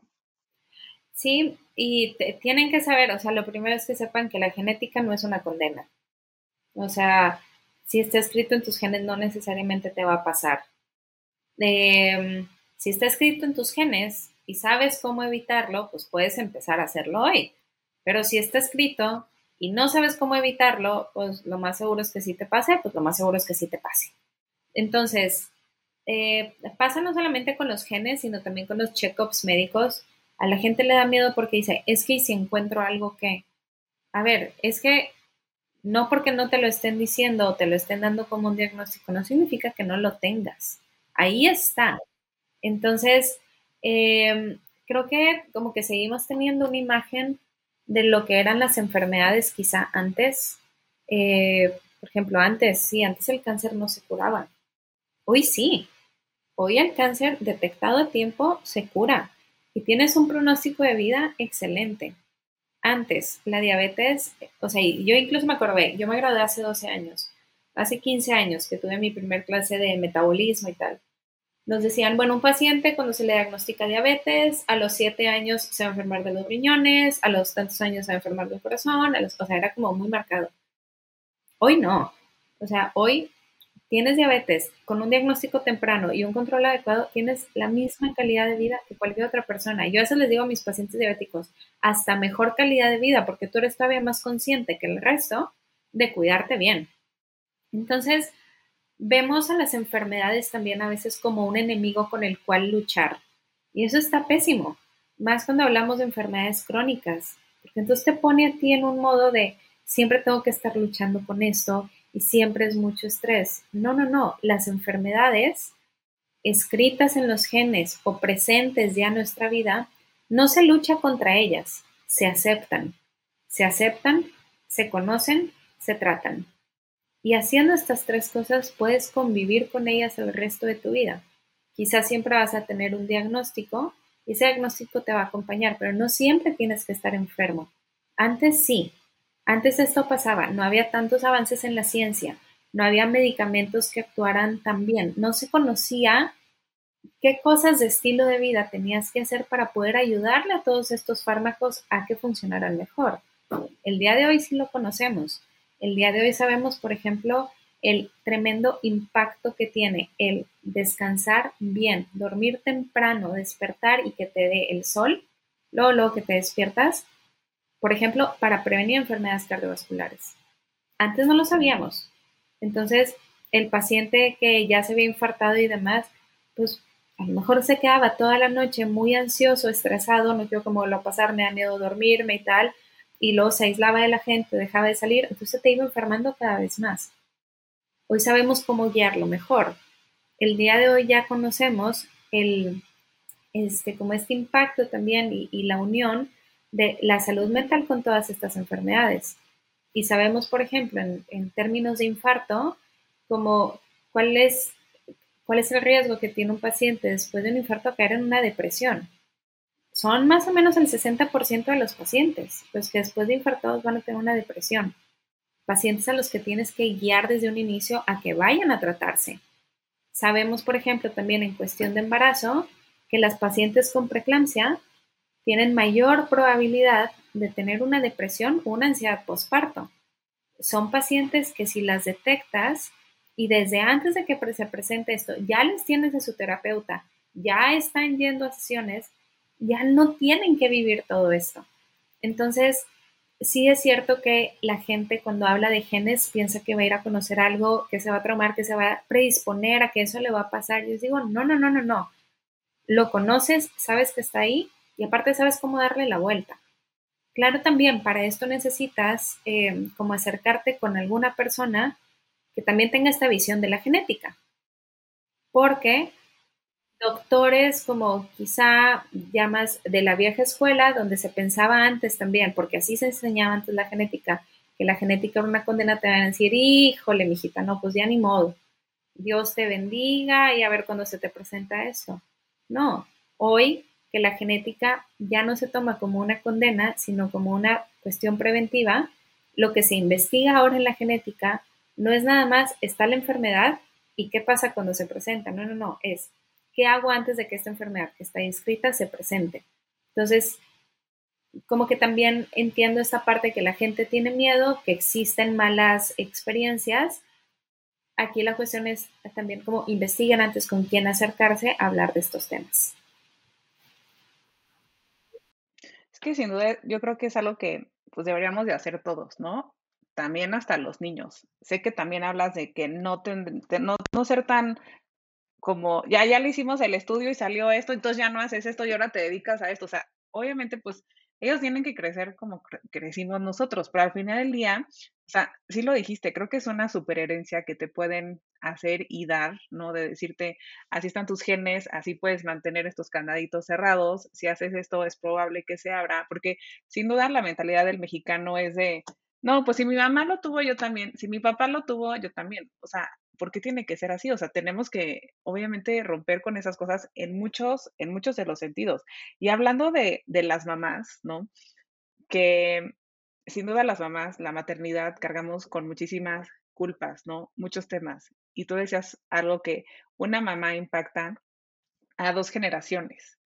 Sí, y tienen que saber, o sea, lo primero es que sepan que la genética no es una condena. O sea, si está escrito en tus genes, no necesariamente te va a pasar. Em, si está escrito en tus genes y sabes cómo evitarlo, pues puedes empezar a hacerlo hoy. Pero si está escrito y no sabes cómo evitarlo, pues lo más seguro es que sí te pase, pues lo más seguro es que sí te pase. Entonces, eh, pasa no solamente con los genes, sino también con los check-ups médicos a la gente le da miedo porque dice, es que si encuentro algo que, a ver, es que no porque no te lo estén diciendo o te lo estén dando como un diagnóstico, no significa que no lo tengas. Ahí está. Entonces, em, creo que como que seguimos teniendo una imagen de lo que eran las enfermedades quizá antes. Eh, por ejemplo, antes, sí, antes el cáncer no se curaba. Hoy sí. Hoy el cáncer detectado a tiempo se cura y tienes un pronóstico de vida excelente. Antes, la diabetes, o sea, yo incluso me acordé, yo me gradué hace 12 años, hace 15 años que tuve mi primer clase de metabolismo y tal. Nos decían, bueno, un paciente cuando se le diagnostica diabetes, a los 7 años se va a enfermar de los riñones, a los tantos años se va a enfermar del corazón, o sea, era como muy marcado. Hoy no. O sea, hoy tienes diabetes con un diagnóstico temprano y un control adecuado, tienes la misma calidad de vida que cualquier otra persona. Yo a veces les digo a mis pacientes diabéticos, hasta mejor calidad de vida, porque tú eres todavía más consciente que el resto de cuidarte bien. Entonces, vemos a las enfermedades también a veces como un enemigo con el cual luchar. Y eso está pésimo, más cuando hablamos de enfermedades crónicas, porque entonces te pone a ti en un modo de siempre tengo que estar luchando con esto y siempre es mucho estrés. No, no, no. Las enfermedades escritas en los genes o presentes ya en nuestra vida, no se lucha contra ellas, se aceptan. Se aceptan, se conocen, se tratan. Y haciendo estas tres cosas puedes convivir con ellas el resto de tu vida. Quizás siempre vas a tener un diagnóstico y ese diagnóstico te va a acompañar, pero no siempre tienes que estar enfermo. Antes sí, antes esto pasaba, no había tantos avances en la ciencia, no había medicamentos que actuaran tan bien, no se conocía qué cosas de estilo de vida tenías que hacer para poder ayudarle a todos estos fármacos a que funcionaran mejor. El día de hoy sí lo conocemos. El día de hoy sabemos, por ejemplo, el tremendo impacto que tiene el descansar bien, dormir temprano, despertar y que te dé el sol, luego, luego que te despiertas, por ejemplo, para prevenir enfermedades cardiovasculares. Antes no lo sabíamos. Entonces, el paciente que ya se había infartado y demás, pues a lo mejor se quedaba toda la noche muy ansioso, estresado, no quiero cómo lo pasar, me da miedo dormirme y tal, y luego se aislaba de la gente, dejaba de salir, entonces te iba enfermando cada vez más. Hoy sabemos cómo guiarlo mejor. El día de hoy ya conocemos el, este, como este impacto también y, la unión de la salud mental con todas estas enfermedades. Y sabemos, por ejemplo, en, términos de infarto, como cuál es, cuál es el riesgo que tiene un paciente después de un infarto a caer en una depresión. Son más o menos el 60% de los pacientes los que después de infartados van a tener una depresión. Pacientes a los que tienes que guiar desde un inicio a que vayan a tratarse. Sabemos, por ejemplo, también en cuestión de embarazo, que las pacientes con preeclampsia tienen mayor probabilidad de tener una depresión o una ansiedad postparto. Son pacientes que si las detectas y desde antes de que se presente esto, ya les tienes de su terapeuta, ya están yendo a sesiones, ya no tienen que vivir todo esto. Entonces, sí es cierto que la gente cuando habla de genes piensa que va a ir a conocer algo, que se va a traumar, que se va a predisponer a que eso le va a pasar. Yo les digo, no, no, no, no, no. Lo conoces, sabes que está ahí y aparte sabes cómo darle la vuelta. Claro, también para esto necesitas eh, como acercarte con alguna persona que también tenga esta visión de la genética. Porque doctores como quizá llamas de la vieja escuela, donde se pensaba antes también, porque así se enseñaba antes la genética, que la genética era una condena, te van a decir, híjole, mijita, no, pues ya ni modo. Dios te bendiga y a ver cuándo se te presenta esto. No, hoy que la genética ya no se toma como una condena, sino como una cuestión preventiva, lo que se investiga ahora en la genética no es nada más, está la enfermedad y qué pasa cuando se presenta. No, no, no, es ¿Qué hago antes de que esta enfermedad que está inscrita se presente? Entonces, como que también entiendo esta parte que la gente tiene miedo, que existen malas experiencias. Aquí la cuestión es también como investiguen antes con quién acercarse a hablar de estos temas. Es que sin duda yo creo que es algo que pues deberíamos de hacer todos, ¿no? También hasta los niños. Sé que también hablas de que no, no, no ser tan como ya, ya le hicimos el estudio y salió esto, entonces ya no haces esto y ahora te dedicas a esto. O sea, obviamente, pues ellos tienen que crecer como crecimos nosotros, pero al final del día, o sea, sí lo dijiste, creo que es una super herencia que te pueden hacer y dar, ¿no? De decirte, así están tus genes, así puedes mantener estos candaditos cerrados, si haces esto es probable que se abra, porque sin duda la mentalidad del mexicano es de, no, pues si mi mamá lo tuvo, yo también, si mi papá lo tuvo, yo también, o sea, ¿por qué tiene que ser así? O sea, tenemos que, obviamente, romper con esas cosas en muchos, en muchos de los sentidos. Y hablando de, de las mamás, ¿no? Que sin duda las mamás, la maternidad, cargamos con muchísimas culpas, ¿no? Muchos temas. Y tú decías algo que una mamá impacta a dos generaciones.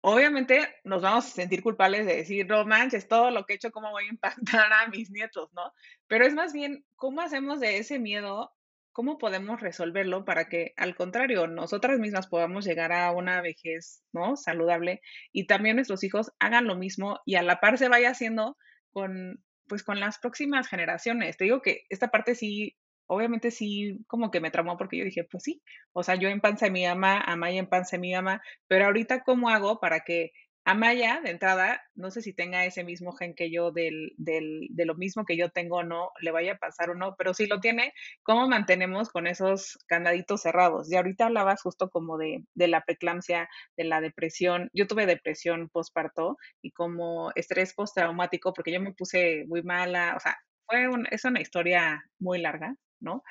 Obviamente nos vamos a sentir culpables de decir, no manches, todo lo que he hecho, ¿cómo voy a impactar a mis nietos, no? Pero es más bien, ¿cómo hacemos de ese miedo ¿cómo podemos resolverlo para que, al contrario, nosotras mismas podamos llegar a una vejez, ¿no? Saludable y también nuestros hijos hagan lo mismo y a la par se vaya haciendo con, pues, con las próximas generaciones. Te digo que esta parte sí, obviamente sí, como que me traumó porque yo dije, pues sí, o sea, yo en panza de mi ama, Amaya en panza de mi ama, pero ahorita, ¿cómo hago para que Amaya, de entrada, no sé si tenga ese mismo gen que yo del, del, de lo mismo que yo tengo o no, le vaya a pasar o no, pero si lo tiene, ¿cómo mantenemos con esos candaditos cerrados? Y ahorita hablabas justo como de, de la preeclampsia, de la depresión. Yo tuve depresión postparto y como estrés postraumático porque yo me puse muy mala, o sea, fue un, es una historia muy larga, ¿no?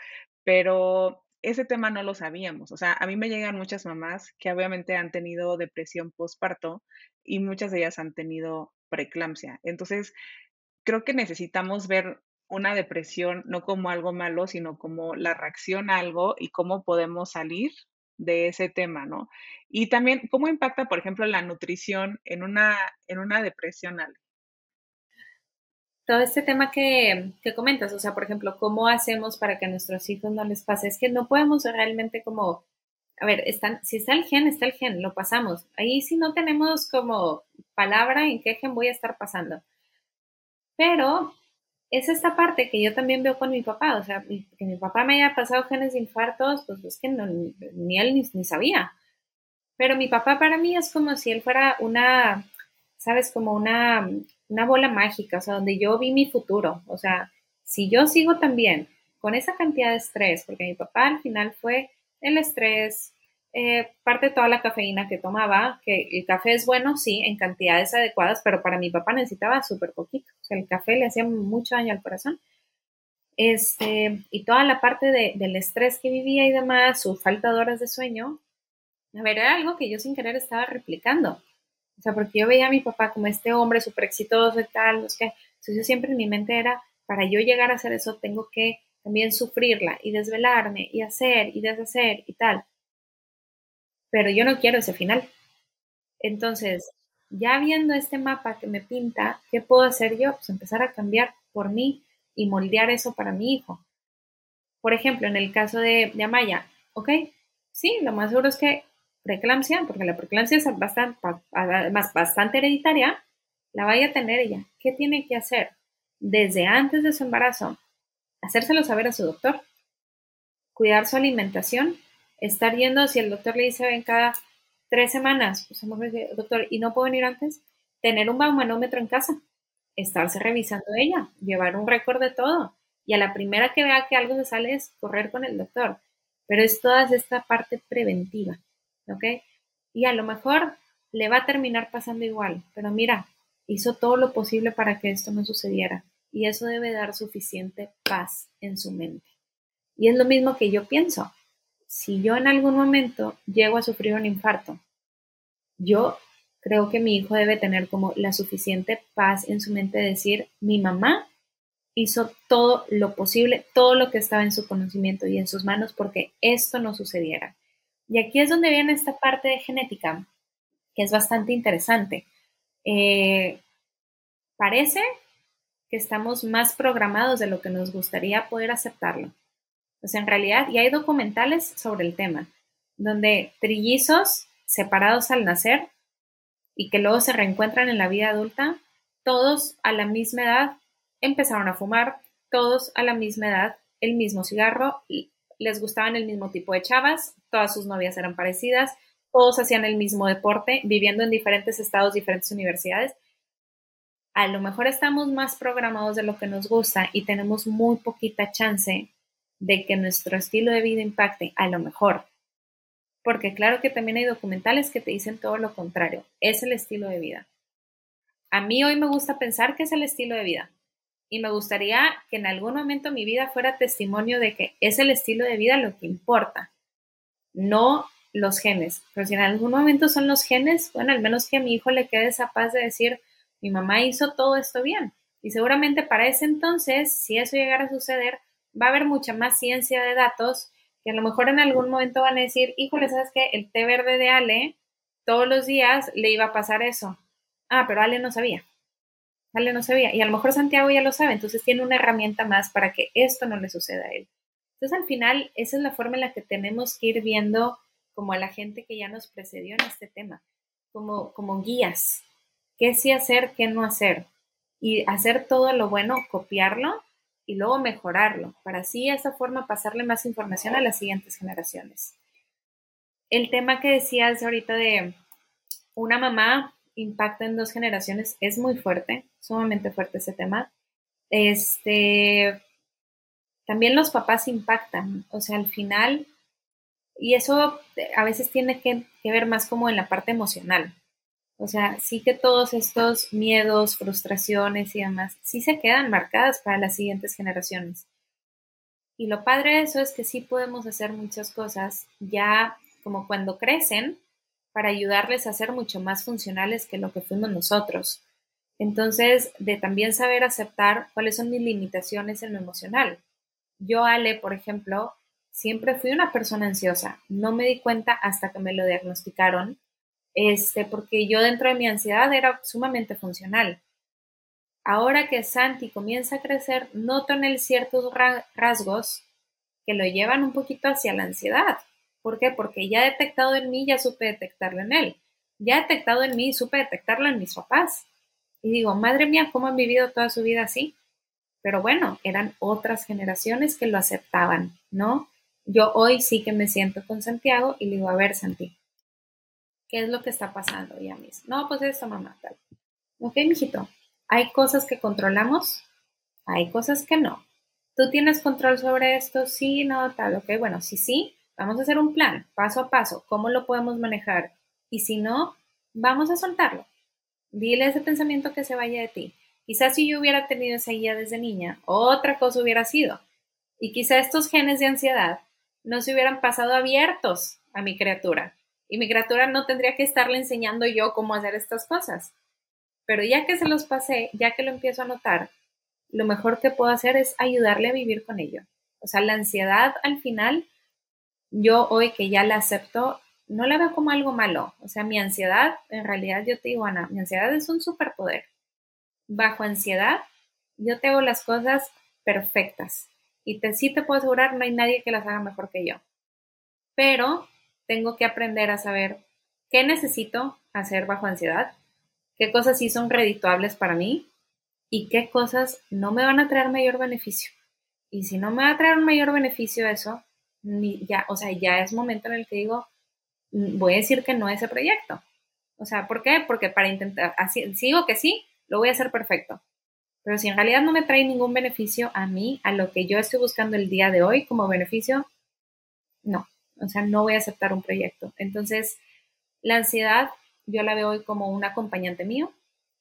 Pero ese tema no lo sabíamos. O sea, a mí me llegan muchas mamás que obviamente han tenido depresión postparto y muchas de ellas han tenido preeclampsia. Entonces, creo que necesitamos ver una depresión no como algo malo, sino como la reacción a algo y cómo podemos salir de ese tema, ¿no? Y también cómo impacta, por ejemplo, la nutrición en una, en una depresión todo este tema que, comentas, o sea, por ejemplo, ¿cómo hacemos para que a nuestros hijos no les pase? Es que no podemos realmente como, a ver, están, si está el gen, está el gen, lo pasamos. Ahí sí no tenemos como palabra en qué gen voy a estar pasando. Pero es esta parte que yo también veo con mi papá, o sea, que mi papá me haya pasado genes de infartos, pues es que ni, él ni, ni sabía. Pero mi papá para mí es como si él fuera una, sabes, como una una bola mágica, o sea, donde yo vi mi futuro. O sea, si yo sigo también con esa cantidad de estrés, porque mi papá al final fue el estrés, eh, parte de toda la cafeína que tomaba, que el café es bueno, sí, en cantidades adecuadas, pero para mi papá necesitaba súper poquito. O sea, el café le hacía mucho daño al corazón. Este, y toda la parte del estrés que vivía y demás, su falta de horas de sueño, a ver, era algo que yo sin querer estaba replicando. O sea, porque yo veía a mi papá como este hombre súper exitoso y tal, no sé. Entonces yo siempre en mi mente era, para yo llegar a hacer eso, tengo que también sufrirla y desvelarme y hacer y deshacer y tal. Pero yo no quiero ese final. Entonces, ya viendo este mapa que me pinta, ¿qué puedo hacer yo? Pues empezar a cambiar por mí y moldear eso para mi hijo. Por ejemplo, en el caso de, de Amaya, ¿ok? Sí, lo más seguro es que preeclampsia, porque la preeclampsia es bastante, bastante hereditaria, la vaya a tener ella, ¿qué tiene que hacer? Desde antes de su embarazo, hacérselo saber a su doctor, cuidar su alimentación, estar yendo, si el doctor le dice, ven cada tres semanas, pues doctor, ¿y no puedo venir antes? Tener un baumanómetro en casa, estarse revisando ella, llevar un récord de todo. Y a la primera que vea que algo se sale es correr con el doctor. Pero es toda esta parte preventiva, ¿ok? Y a lo mejor le va a terminar pasando igual, pero mira, hizo todo lo posible para que esto no sucediera. Y eso debe dar suficiente paz en su mente. Y es lo mismo que yo pienso. Si yo en algún momento llego a sufrir un infarto, yo creo que mi hijo debe tener como la suficiente paz en su mente de decir, mi mamá hizo todo lo posible, todo lo que estaba en su conocimiento y en sus manos porque esto no sucediera. Y aquí es donde viene esta parte de genética, que es bastante interesante. Eh, parece que estamos más programados de lo que nos gustaría poder aceptarlo. Pues en realidad, y hay documentales sobre el tema, donde trillizos separados al nacer y que luego se reencuentran en la vida adulta, todos a la misma edad empezaron a fumar, todos a la misma edad el mismo cigarro, les gustaban el mismo tipo de chavas, todas sus novias eran parecidas, todos hacían el mismo deporte, viviendo en diferentes estados, diferentes universidades. A lo mejor estamos más programados de lo que nos gusta y tenemos muy poquita chance de que nuestro estilo de vida impacte, a lo mejor. Porque claro que también hay documentales que te dicen todo lo contrario, es el estilo de vida. A mí hoy me gusta pensar que es el estilo de vida, y me gustaría que en algún momento mi vida fuera testimonio de que es el estilo de vida lo que importa, no los genes. Pero si en algún momento son los genes, bueno, al menos que mi hijo le quede esa de decir, mi mamá hizo todo esto bien. Y seguramente para ese entonces, si eso llegara a suceder, va a haber mucha más ciencia de datos que a lo mejor en algún momento van a decir, híjole, ¿sabes qué? El té verde de Ale, todos los días le iba a pasar eso. Ah, pero Ale no sabía. Ale no sabía. Y a lo mejor Santiago ya lo sabe, entonces tiene una herramienta más para que esto no le suceda a él. Entonces, al final, esa es la forma en la que tenemos que ir viendo como a la gente que ya nos precedió en este tema, como, como guías. ¿Qué sí hacer, qué no hacer? Y hacer todo lo bueno, copiarlo y luego mejorarlo, para así esa forma pasarle más información a las siguientes generaciones. El tema que decías ahorita de una mamá impacta en dos generaciones es muy fuerte, sumamente fuerte ese tema. Este, también los papás impactan, o sea, al final, y eso a veces tiene que, que ver más como en la parte emocional. O sea, sí que todos estos miedos, frustraciones y demás, sí se quedan marcadas para las siguientes generaciones. Y lo padre de eso es que sí podemos hacer muchas cosas ya como cuando crecen, para ayudarles a ser mucho más funcionales que lo que fuimos nosotros. Entonces, de también saber aceptar cuáles son mis limitaciones en lo emocional. Yo, Ale, por ejemplo, siempre fui una persona ansiosa. No me di cuenta hasta que me lo diagnosticaron, este, porque yo dentro de mi ansiedad era sumamente funcional. Ahora que Santi comienza a crecer, noto en él ciertos rasgos que lo llevan un poquito hacia la ansiedad. ¿Por qué? Porque ya detectado en mí, ya supe detectarlo en él. Ya detectado en mí, supe detectarlo en mis papás. Y digo, madre mía, ¿cómo han vivido toda su vida así? Pero bueno, eran otras generaciones que lo aceptaban, ¿no? Yo hoy sí que me siento con Santiago y le digo, a ver, Santi, ¿qué es lo que está pasando ya mismo? No, pues esto, mamá, tal. Ok, mijito, hay cosas que controlamos, hay cosas que no. ¿Tú tienes control sobre esto? Sí, no, tal, ok, bueno, sí, sí, Vamos a hacer un plan, paso a paso, cómo lo podemos manejar. Y si no, vamos a soltarlo. Dile ese pensamiento que se vaya de ti. Quizás si yo hubiera tenido esa guía desde niña, otra cosa hubiera sido. Y quizá estos genes de ansiedad no se hubieran pasado abiertos a mi criatura. Y mi criatura no tendría que estarle enseñando yo cómo hacer estas cosas. Pero ya que se los pasé, ya que lo empiezo a notar, lo mejor que puedo hacer es ayudarle a vivir con ello. O sea, la ansiedad al final yo hoy que ya la acepto, no la veo como algo malo. O sea, mi ansiedad, en realidad yo te digo, Ana, mi ansiedad es un superpoder. Bajo ansiedad, yo tengo las cosas perfectas. Y te, sí te puedo asegurar, no hay nadie que las haga mejor que yo. Pero tengo que aprender a saber qué necesito hacer bajo ansiedad, qué cosas sí son redituables para mí y qué cosas no me van a traer mayor beneficio. Y si no me va a traer un mayor beneficio eso, ya, o sea, ya es momento en el que digo, mm, voy a decir que no a ese proyecto. O sea, ¿por qué? Porque para intentar, así, si digo que sí, lo voy a hacer perfecto. Pero si en realidad no me trae ningún beneficio a mí, a lo que yo estoy buscando el día de hoy como beneficio, no. O sea, no voy a aceptar un proyecto. Entonces, la ansiedad yo la veo hoy como un acompañante mío,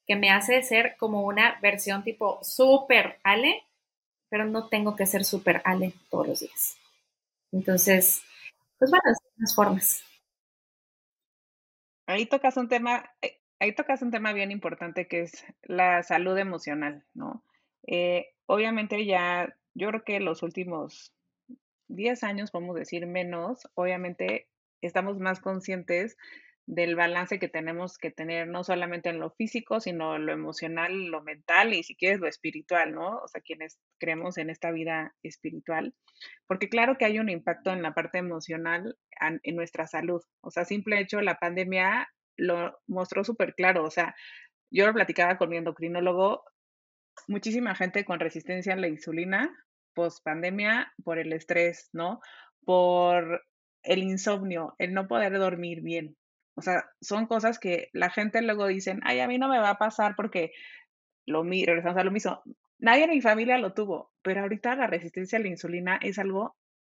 que me hace ser como una versión tipo súper Ale, pero no tengo que ser súper Ale todos los días. Entonces, pues bueno, las formas. Ahí tocas un tema, eh, ahí tocas un tema bien importante que es la salud emocional, ¿no? Eh, obviamente ya, yo creo que los últimos 10 años, podemos decir menos, obviamente estamos más conscientes del balance que tenemos que tener, no solamente en lo físico, sino lo emocional, lo mental y si quieres lo espiritual, ¿no? O sea, quienes creemos en esta vida espiritual, porque claro que hay un impacto en la parte emocional en nuestra salud. O sea, simple hecho, la pandemia lo mostró súper claro. O sea, yo lo platicaba con mi endocrinólogo, muchísima gente con resistencia a la insulina post pandemia por el estrés, ¿no? Por el insomnio, el no poder dormir bien. O sea, son cosas que la gente luego dicen, ay, a mí no me va a pasar porque lo regresamos a lo mismo. Nadie en mi familia lo tuvo, pero ahorita la resistencia a la insulina es algo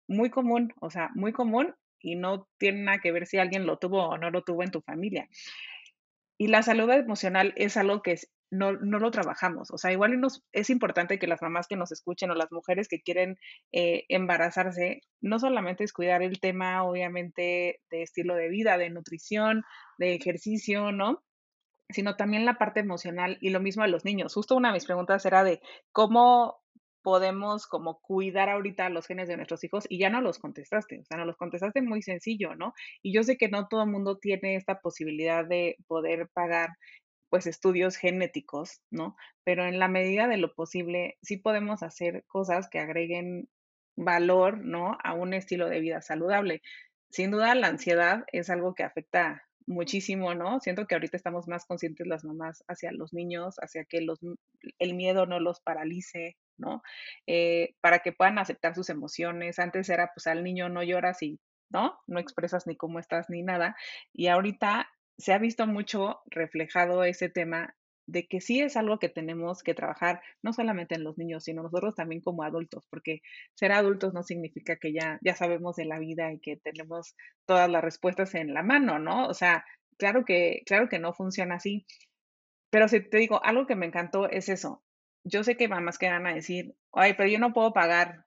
muy común, o sea, muy común y no tiene nada que ver si alguien lo tuvo o no lo tuvo en tu familia. Y la salud emocional es algo que no, no, lo trabajamos. O sea, igual nos, es importante que las mamás que nos escuchen o las mujeres que quieren eh, embarazarse, no solamente es cuidar el tema, obviamente, de estilo de vida, de nutrición, de ejercicio, ¿no? Sino también la parte emocional y lo mismo a los niños. Justo una de mis preguntas era de cómo podemos como cuidar ahorita los genes de nuestros hijos y ya no los contestaste, o sea, no los contestaste muy sencillo, ¿no? Y yo sé que no todo el mundo tiene esta posibilidad de poder pagar pues estudios genéticos, ¿no? Pero en la medida de lo posible sí podemos hacer cosas que agreguen valor, ¿no? A un estilo de vida saludable. Sin duda la ansiedad es algo que afecta muchísimo, ¿no? Siento que ahorita estamos más conscientes las mamás hacia los niños, hacia que los, el miedo no los paralice, ¿no? Eh, para que puedan aceptar sus emociones. Antes era, pues al niño no lloras y, ¿no? No expresas ni cómo estás ni nada. Y ahorita se ha visto mucho reflejado ese tema de que sí es algo que tenemos que trabajar, no solamente en los niños, sino nosotros también como adultos, porque ser adultos no significa que ya, ya sabemos de la vida y que tenemos todas las respuestas en la mano, ¿no? O sea, claro que, claro que no funciona así. Pero si te digo, algo que me encantó es eso. Yo sé que mamás quedan a decir, ay, pero yo no puedo pagar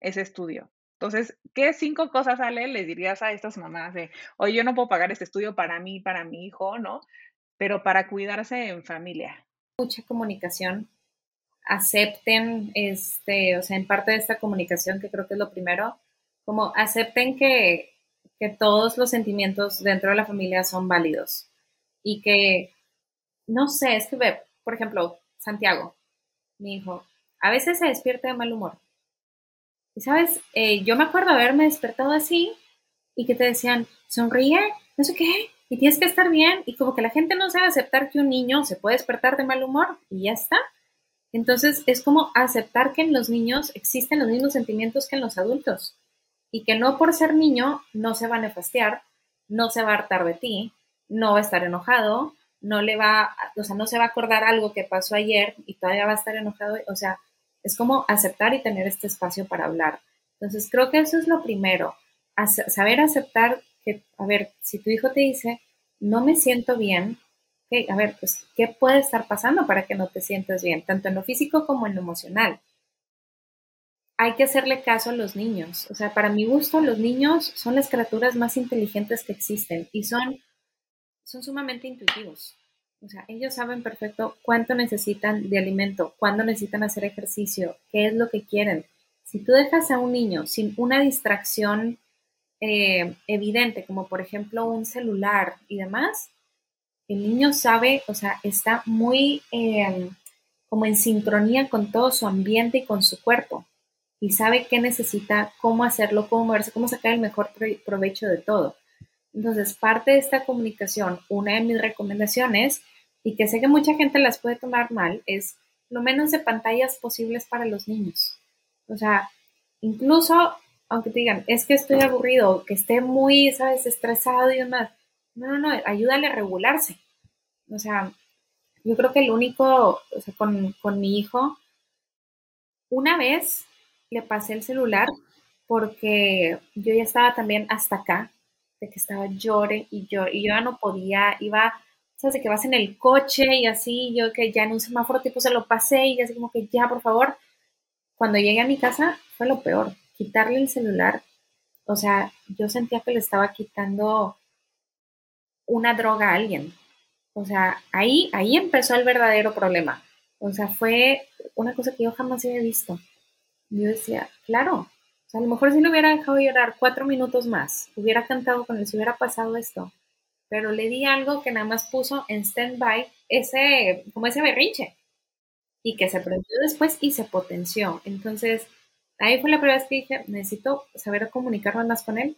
ese estudio. Entonces, ¿qué cinco cosas, Ale, les dirías a estas mamás de, oye, yo no puedo pagar este estudio para mí, para mi hijo, ¿no? pero para cuidarse en familia. Mucha comunicación. Acepten, este, o sea, en parte de esta comunicación, que creo que es lo primero, como acepten que, que todos los sentimientos dentro de la familia son válidos y que, no sé, es que, por ejemplo, Santiago, mi hijo, a veces se despierta de mal humor. Y sabes, eh, yo me acuerdo haberme despertado así y que te decían, sonríe, no sé qué, y tienes que estar bien y como que la gente no sabe aceptar que un niño se puede despertar de mal humor y ya está. Entonces es como aceptar que en los niños existen los mismos sentimientos que en los adultos y que no por ser niño no se va a nefastear, no se va a hartar de ti, no va a estar enojado, no le va, o sea, no se va a acordar algo que pasó ayer y todavía va a estar enojado, o sea, es como aceptar y tener este espacio para hablar. Entonces creo que eso es lo primero, saber aceptar que, a ver, si tu hijo te dice, no me siento bien, a ver, pues, ¿qué puede estar pasando para que no te sientas bien, tanto en lo físico como en lo emocional? Hay que hacerle caso a los niños. O sea, para mi gusto, los niños son las criaturas más inteligentes que existen y son, son sumamente intuitivos. O sea, ellos saben perfecto cuánto necesitan de alimento, cuándo necesitan hacer ejercicio, qué es lo que quieren. Si tú dejas a un niño sin una distracción eh, evidente, como por ejemplo un celular y demás, el niño sabe, o sea, está muy em, como en sincronía con todo su ambiente y con su cuerpo y sabe qué necesita, cómo hacerlo, cómo moverse, cómo sacar el mejor provecho de todo. Entonces, parte de esta comunicación, una de mis recomendaciones y que sé que mucha gente las puede tomar mal, es lo menos de pantallas posibles para los niños. O sea, incluso aunque te digan, es que estoy aburrido, que esté muy, ¿sabes?, estresado y demás. No, no, no, ayúdale a regularse. O sea, yo creo que el único, o sea, con, con mi hijo, una vez le pasé el celular porque yo ya estaba también hasta acá, de que estaba llore y llore, y yo ya no podía, iba, sabes, de que vas en el coche y así, yo que ya en un semáforo tipo se lo pasé y así como que ya, por favor. Cuando llegué a mi casa fue lo peor, quitarle el celular, o sea, yo sentía que le estaba quitando una droga a alguien. O sea, ahí, ahí empezó el verdadero problema. O sea, fue una cosa que yo jamás había visto. Yo decía, claro, o sea, a lo mejor si lo hubiera dejado llorar cuatro minutos más, hubiera cantado con él, si hubiera pasado esto. Pero le di algo que nada más puso en stand-by ese, como ese berrinche. Y que se prendió después y se potenció. Entonces, ahí fue la primera vez que dije, necesito saber comunicarme más con él.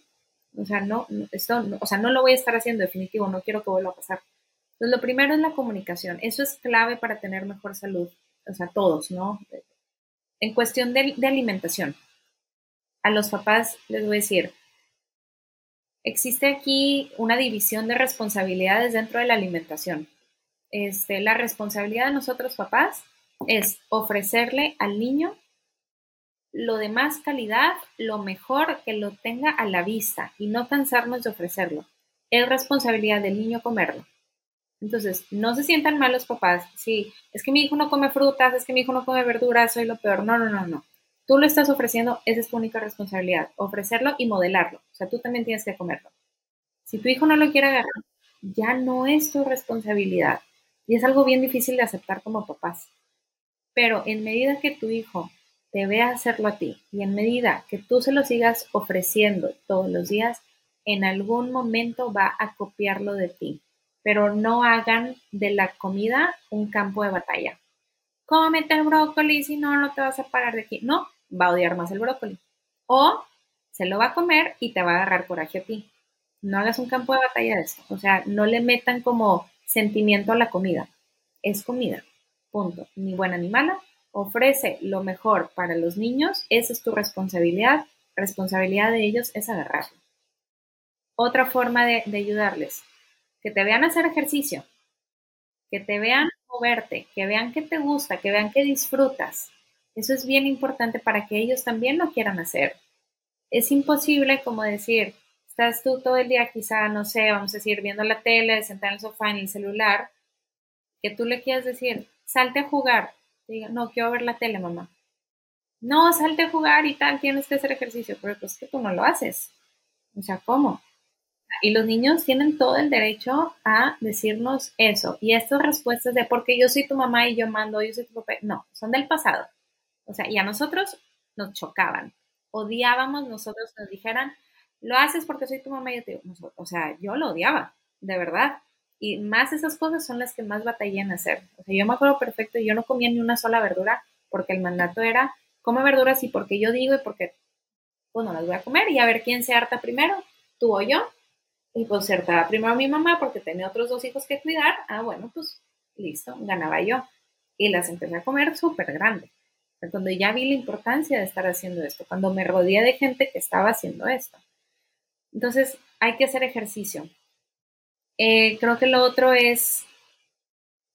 O sea, no, esto, o sea, no lo voy a estar haciendo definitivo, no quiero que vuelva a pasar. Entonces, lo primero es la comunicación. Eso es clave para tener mejor salud. O sea, todos, ¿no? En cuestión de, de alimentación. A los papás les voy a decir, existe aquí una división de responsabilidades dentro de la alimentación. Este, la responsabilidad de nosotros papás es ofrecerle al niño lo de más calidad, lo mejor que lo tenga a la vista y no cansarnos de ofrecerlo. Es responsabilidad del niño comerlo. Entonces, no se sientan mal los papás. Sí, es que mi hijo no come frutas, es que mi hijo no come verduras, soy lo peor. No, no, no, no. Tú lo estás ofreciendo, esa es tu única responsabilidad. Ofrecerlo y modelarlo. O sea, tú también tienes que comerlo. Si tu hijo no lo quiere agarrar, ya no es tu responsabilidad. Y es algo bien difícil de aceptar como papás. Pero en medida que tu hijo te vea hacerlo a ti y en medida que tú se lo sigas ofreciendo todos los días, en algún momento va a copiarlo de ti. Pero no hagan de la comida un campo de batalla. Cómete el brócoli, si no, no te vas a parar de aquí. No, va a odiar más el brócoli. O se lo va a comer y te va a agarrar coraje a ti. No hagas un campo de batalla de esto. O sea, no le metan como sentimiento a la comida. Es comida. Punto. Ni buena ni mala, ofrece lo mejor para los niños, esa es tu responsabilidad, responsabilidad de ellos es agarrarlo. Otra forma de, ayudarles, que te vean hacer ejercicio, que te vean moverte, que vean que te gusta, que vean que disfrutas. Eso es bien importante para que ellos también lo quieran hacer. Es imposible como decir, estás tú todo el día quizá, no sé, vamos a decir, viendo la tele, sentada en el sofá, en el celular, que tú le quieras decir, salte a jugar, no, quiero ver la tele, mamá. No, salte a jugar y tal, tienes que hacer ejercicio, pero pues que tú no lo haces. O sea, ¿cómo? Y los niños tienen todo el derecho a decirnos eso. Y estas respuestas de porque yo soy tu mamá y yo mando, yo soy tu papá, no, son del pasado. O sea, y a nosotros nos chocaban. Odiábamos nosotros nos dijeran, lo haces porque soy tu mamá y yo te digo, o sea, yo lo odiaba, de verdad. Y más esas cosas son las que más batallé en hacer. O sea, yo me acuerdo perfecto, yo no comía ni una sola verdura porque el mandato era, come verduras y porque yo digo y porque, pues no las voy a comer y a ver quién se harta primero, tú o yo. Y hartaba primero mi mamá porque tenía otros dos hijos que cuidar. Ah, bueno, pues listo, ganaba yo. Y las empecé a comer súper grande. Cuando ya vi la importancia de estar haciendo esto, cuando me rodeé de gente que estaba haciendo esto. Entonces, hay que hacer ejercicio. Eh, creo que lo otro es,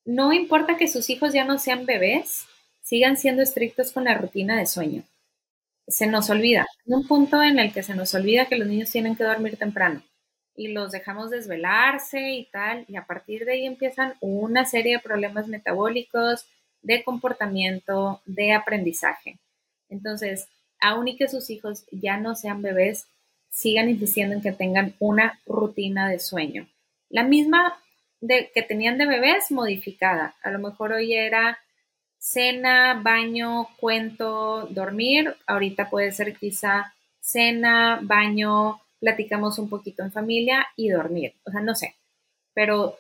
no importa que sus hijos ya no sean bebés, sigan siendo estrictos con la rutina de sueño. Se nos olvida, un punto en el que se nos olvida que los niños tienen que dormir temprano y los dejamos desvelarse y tal, y a partir de ahí empiezan una serie de problemas metabólicos, de comportamiento, de aprendizaje. Entonces, aun y que sus hijos ya no sean bebés, sigan insistiendo en que tengan una rutina de sueño. La misma de, que tenían de bebés modificada. A lo mejor hoy era cena, baño, cuento, dormir. Ahorita puede ser quizá cena, baño, platicamos un poquito en familia y dormir. O sea, no sé. Pero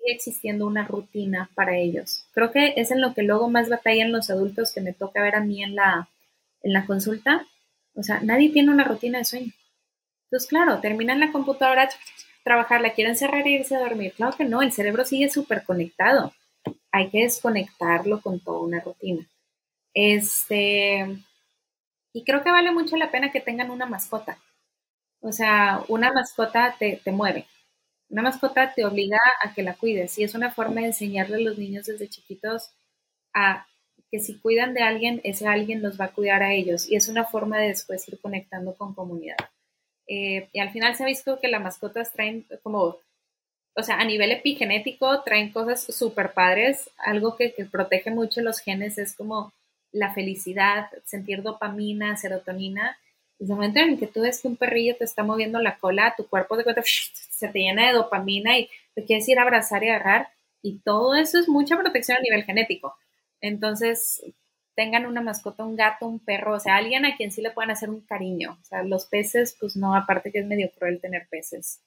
sigue existiendo una rutina para ellos. Creo que es en lo que luego más batallan los adultos que me toca ver a mí en la, en la consulta. O sea, nadie tiene una rutina de sueño. Entonces, claro, terminan la computadora, trabajar, la quiero encerrar e irse a dormir. Claro que no, el cerebro sigue súper conectado. Hay que desconectarlo con toda una rutina. Este, y creo que vale mucho la pena que tengan una mascota. O sea, una mascota te, te mueve. Una mascota te obliga a que la cuides y es una forma de enseñarle a los niños desde chiquitos a que si cuidan de alguien, ese alguien los va a cuidar a ellos y es una forma de después ir conectando con comunidad. Eh, y al final se ha visto que las mascotas traen como, o sea, a nivel epigenético traen cosas súper padres. Algo que, que, protege mucho los genes es como la felicidad, sentir dopamina, serotonina. El momento en que tú ves que un perrillo te está moviendo la cola, tu cuerpo de cuenta se te llena de dopamina y te quieres ir a abrazar y agarrar. Y todo eso es mucha protección a nivel genético. Entonces, tengan una mascota, un gato, un perro, o sea, alguien a quien sí le puedan hacer un cariño. O sea, los peces, pues no, aparte que es medio cruel tener peces.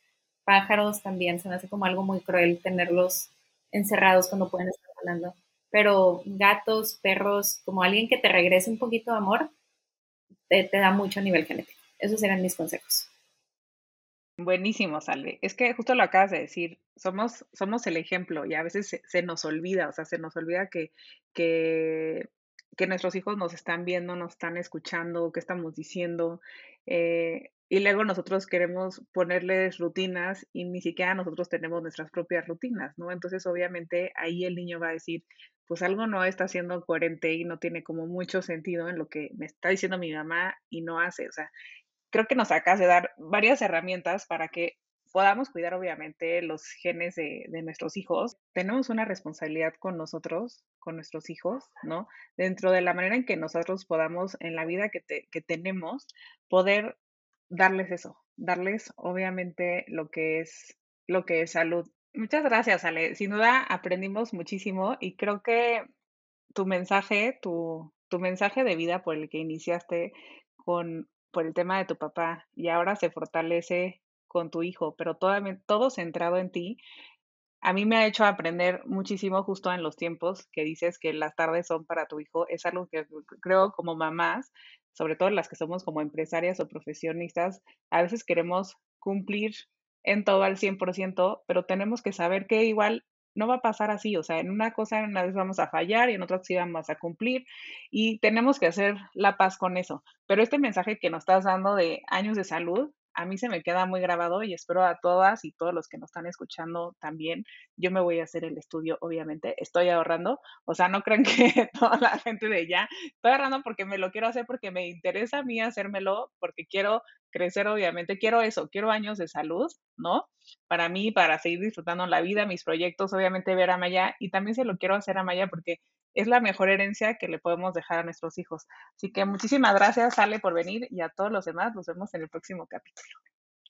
Pájaros también, se me hace como algo muy cruel tenerlos encerrados cuando pueden estar volando. Pero gatos, perros, como alguien que te regrese un poquito de amor, te, da mucho a nivel genético. Esos serían mis consejos. Buenísimo, Salve. Es que justo lo acabas de decir, somos, somos el ejemplo y a veces se, nos olvida, o sea, se nos olvida que, que, que, nuestros hijos nos están viendo, nos están escuchando, qué estamos diciendo. Eh, y luego nosotros queremos ponerles rutinas y ni siquiera nosotros tenemos nuestras propias rutinas, ¿no? Entonces, obviamente, ahí el niño va a decir, pues algo no está siendo coherente y no tiene como mucho sentido en lo que me está diciendo mi mamá y no hace. O sea, creo que nos acabas de dar varias herramientas para que podamos cuidar obviamente los genes de, nuestros hijos. Tenemos una responsabilidad con nosotros, con nuestros hijos, ¿no? Dentro de la manera en que nosotros podamos, en la vida que, que tenemos, poder darles eso, darles obviamente lo que es, lo que es salud. Muchas gracias, Ale. Sin duda aprendimos muchísimo y creo que tu mensaje, tu, tu mensaje de vida por el que iniciaste con por el tema de tu papá y ahora se fortalece con tu hijo, pero todo, todo centrado en ti, a mí me ha hecho aprender muchísimo justo en los tiempos que dices que las tardes son para tu hijo. Es algo que creo como mamás, sobre todo las que somos como empresarias o profesionistas, a veces queremos cumplir en todo al 100%, pero tenemos que saber que igual no va a pasar así, o sea, en una cosa una vez vamos a fallar y en otra sí vamos a cumplir y tenemos que hacer la paz con eso. Pero este mensaje que nos estás dando de años de salud, a mí se me queda muy grabado y espero a todas y todos los que nos están escuchando también. Yo me voy a hacer el estudio, obviamente, estoy ahorrando, o sea, no crean que toda la gente de ya, estoy ahorrando porque me lo quiero hacer, porque me interesa a mí hacérmelo, porque quiero crecer, obviamente, quiero eso, quiero años de salud, ¿no? Para mí, para seguir disfrutando la vida, mis proyectos, obviamente ver a Maya y también se lo quiero hacer a Maya porque es la mejor herencia que le podemos dejar a nuestros hijos. Así que muchísimas gracias, Ale, por venir y a todos los demás. Nos vemos en el próximo capítulo.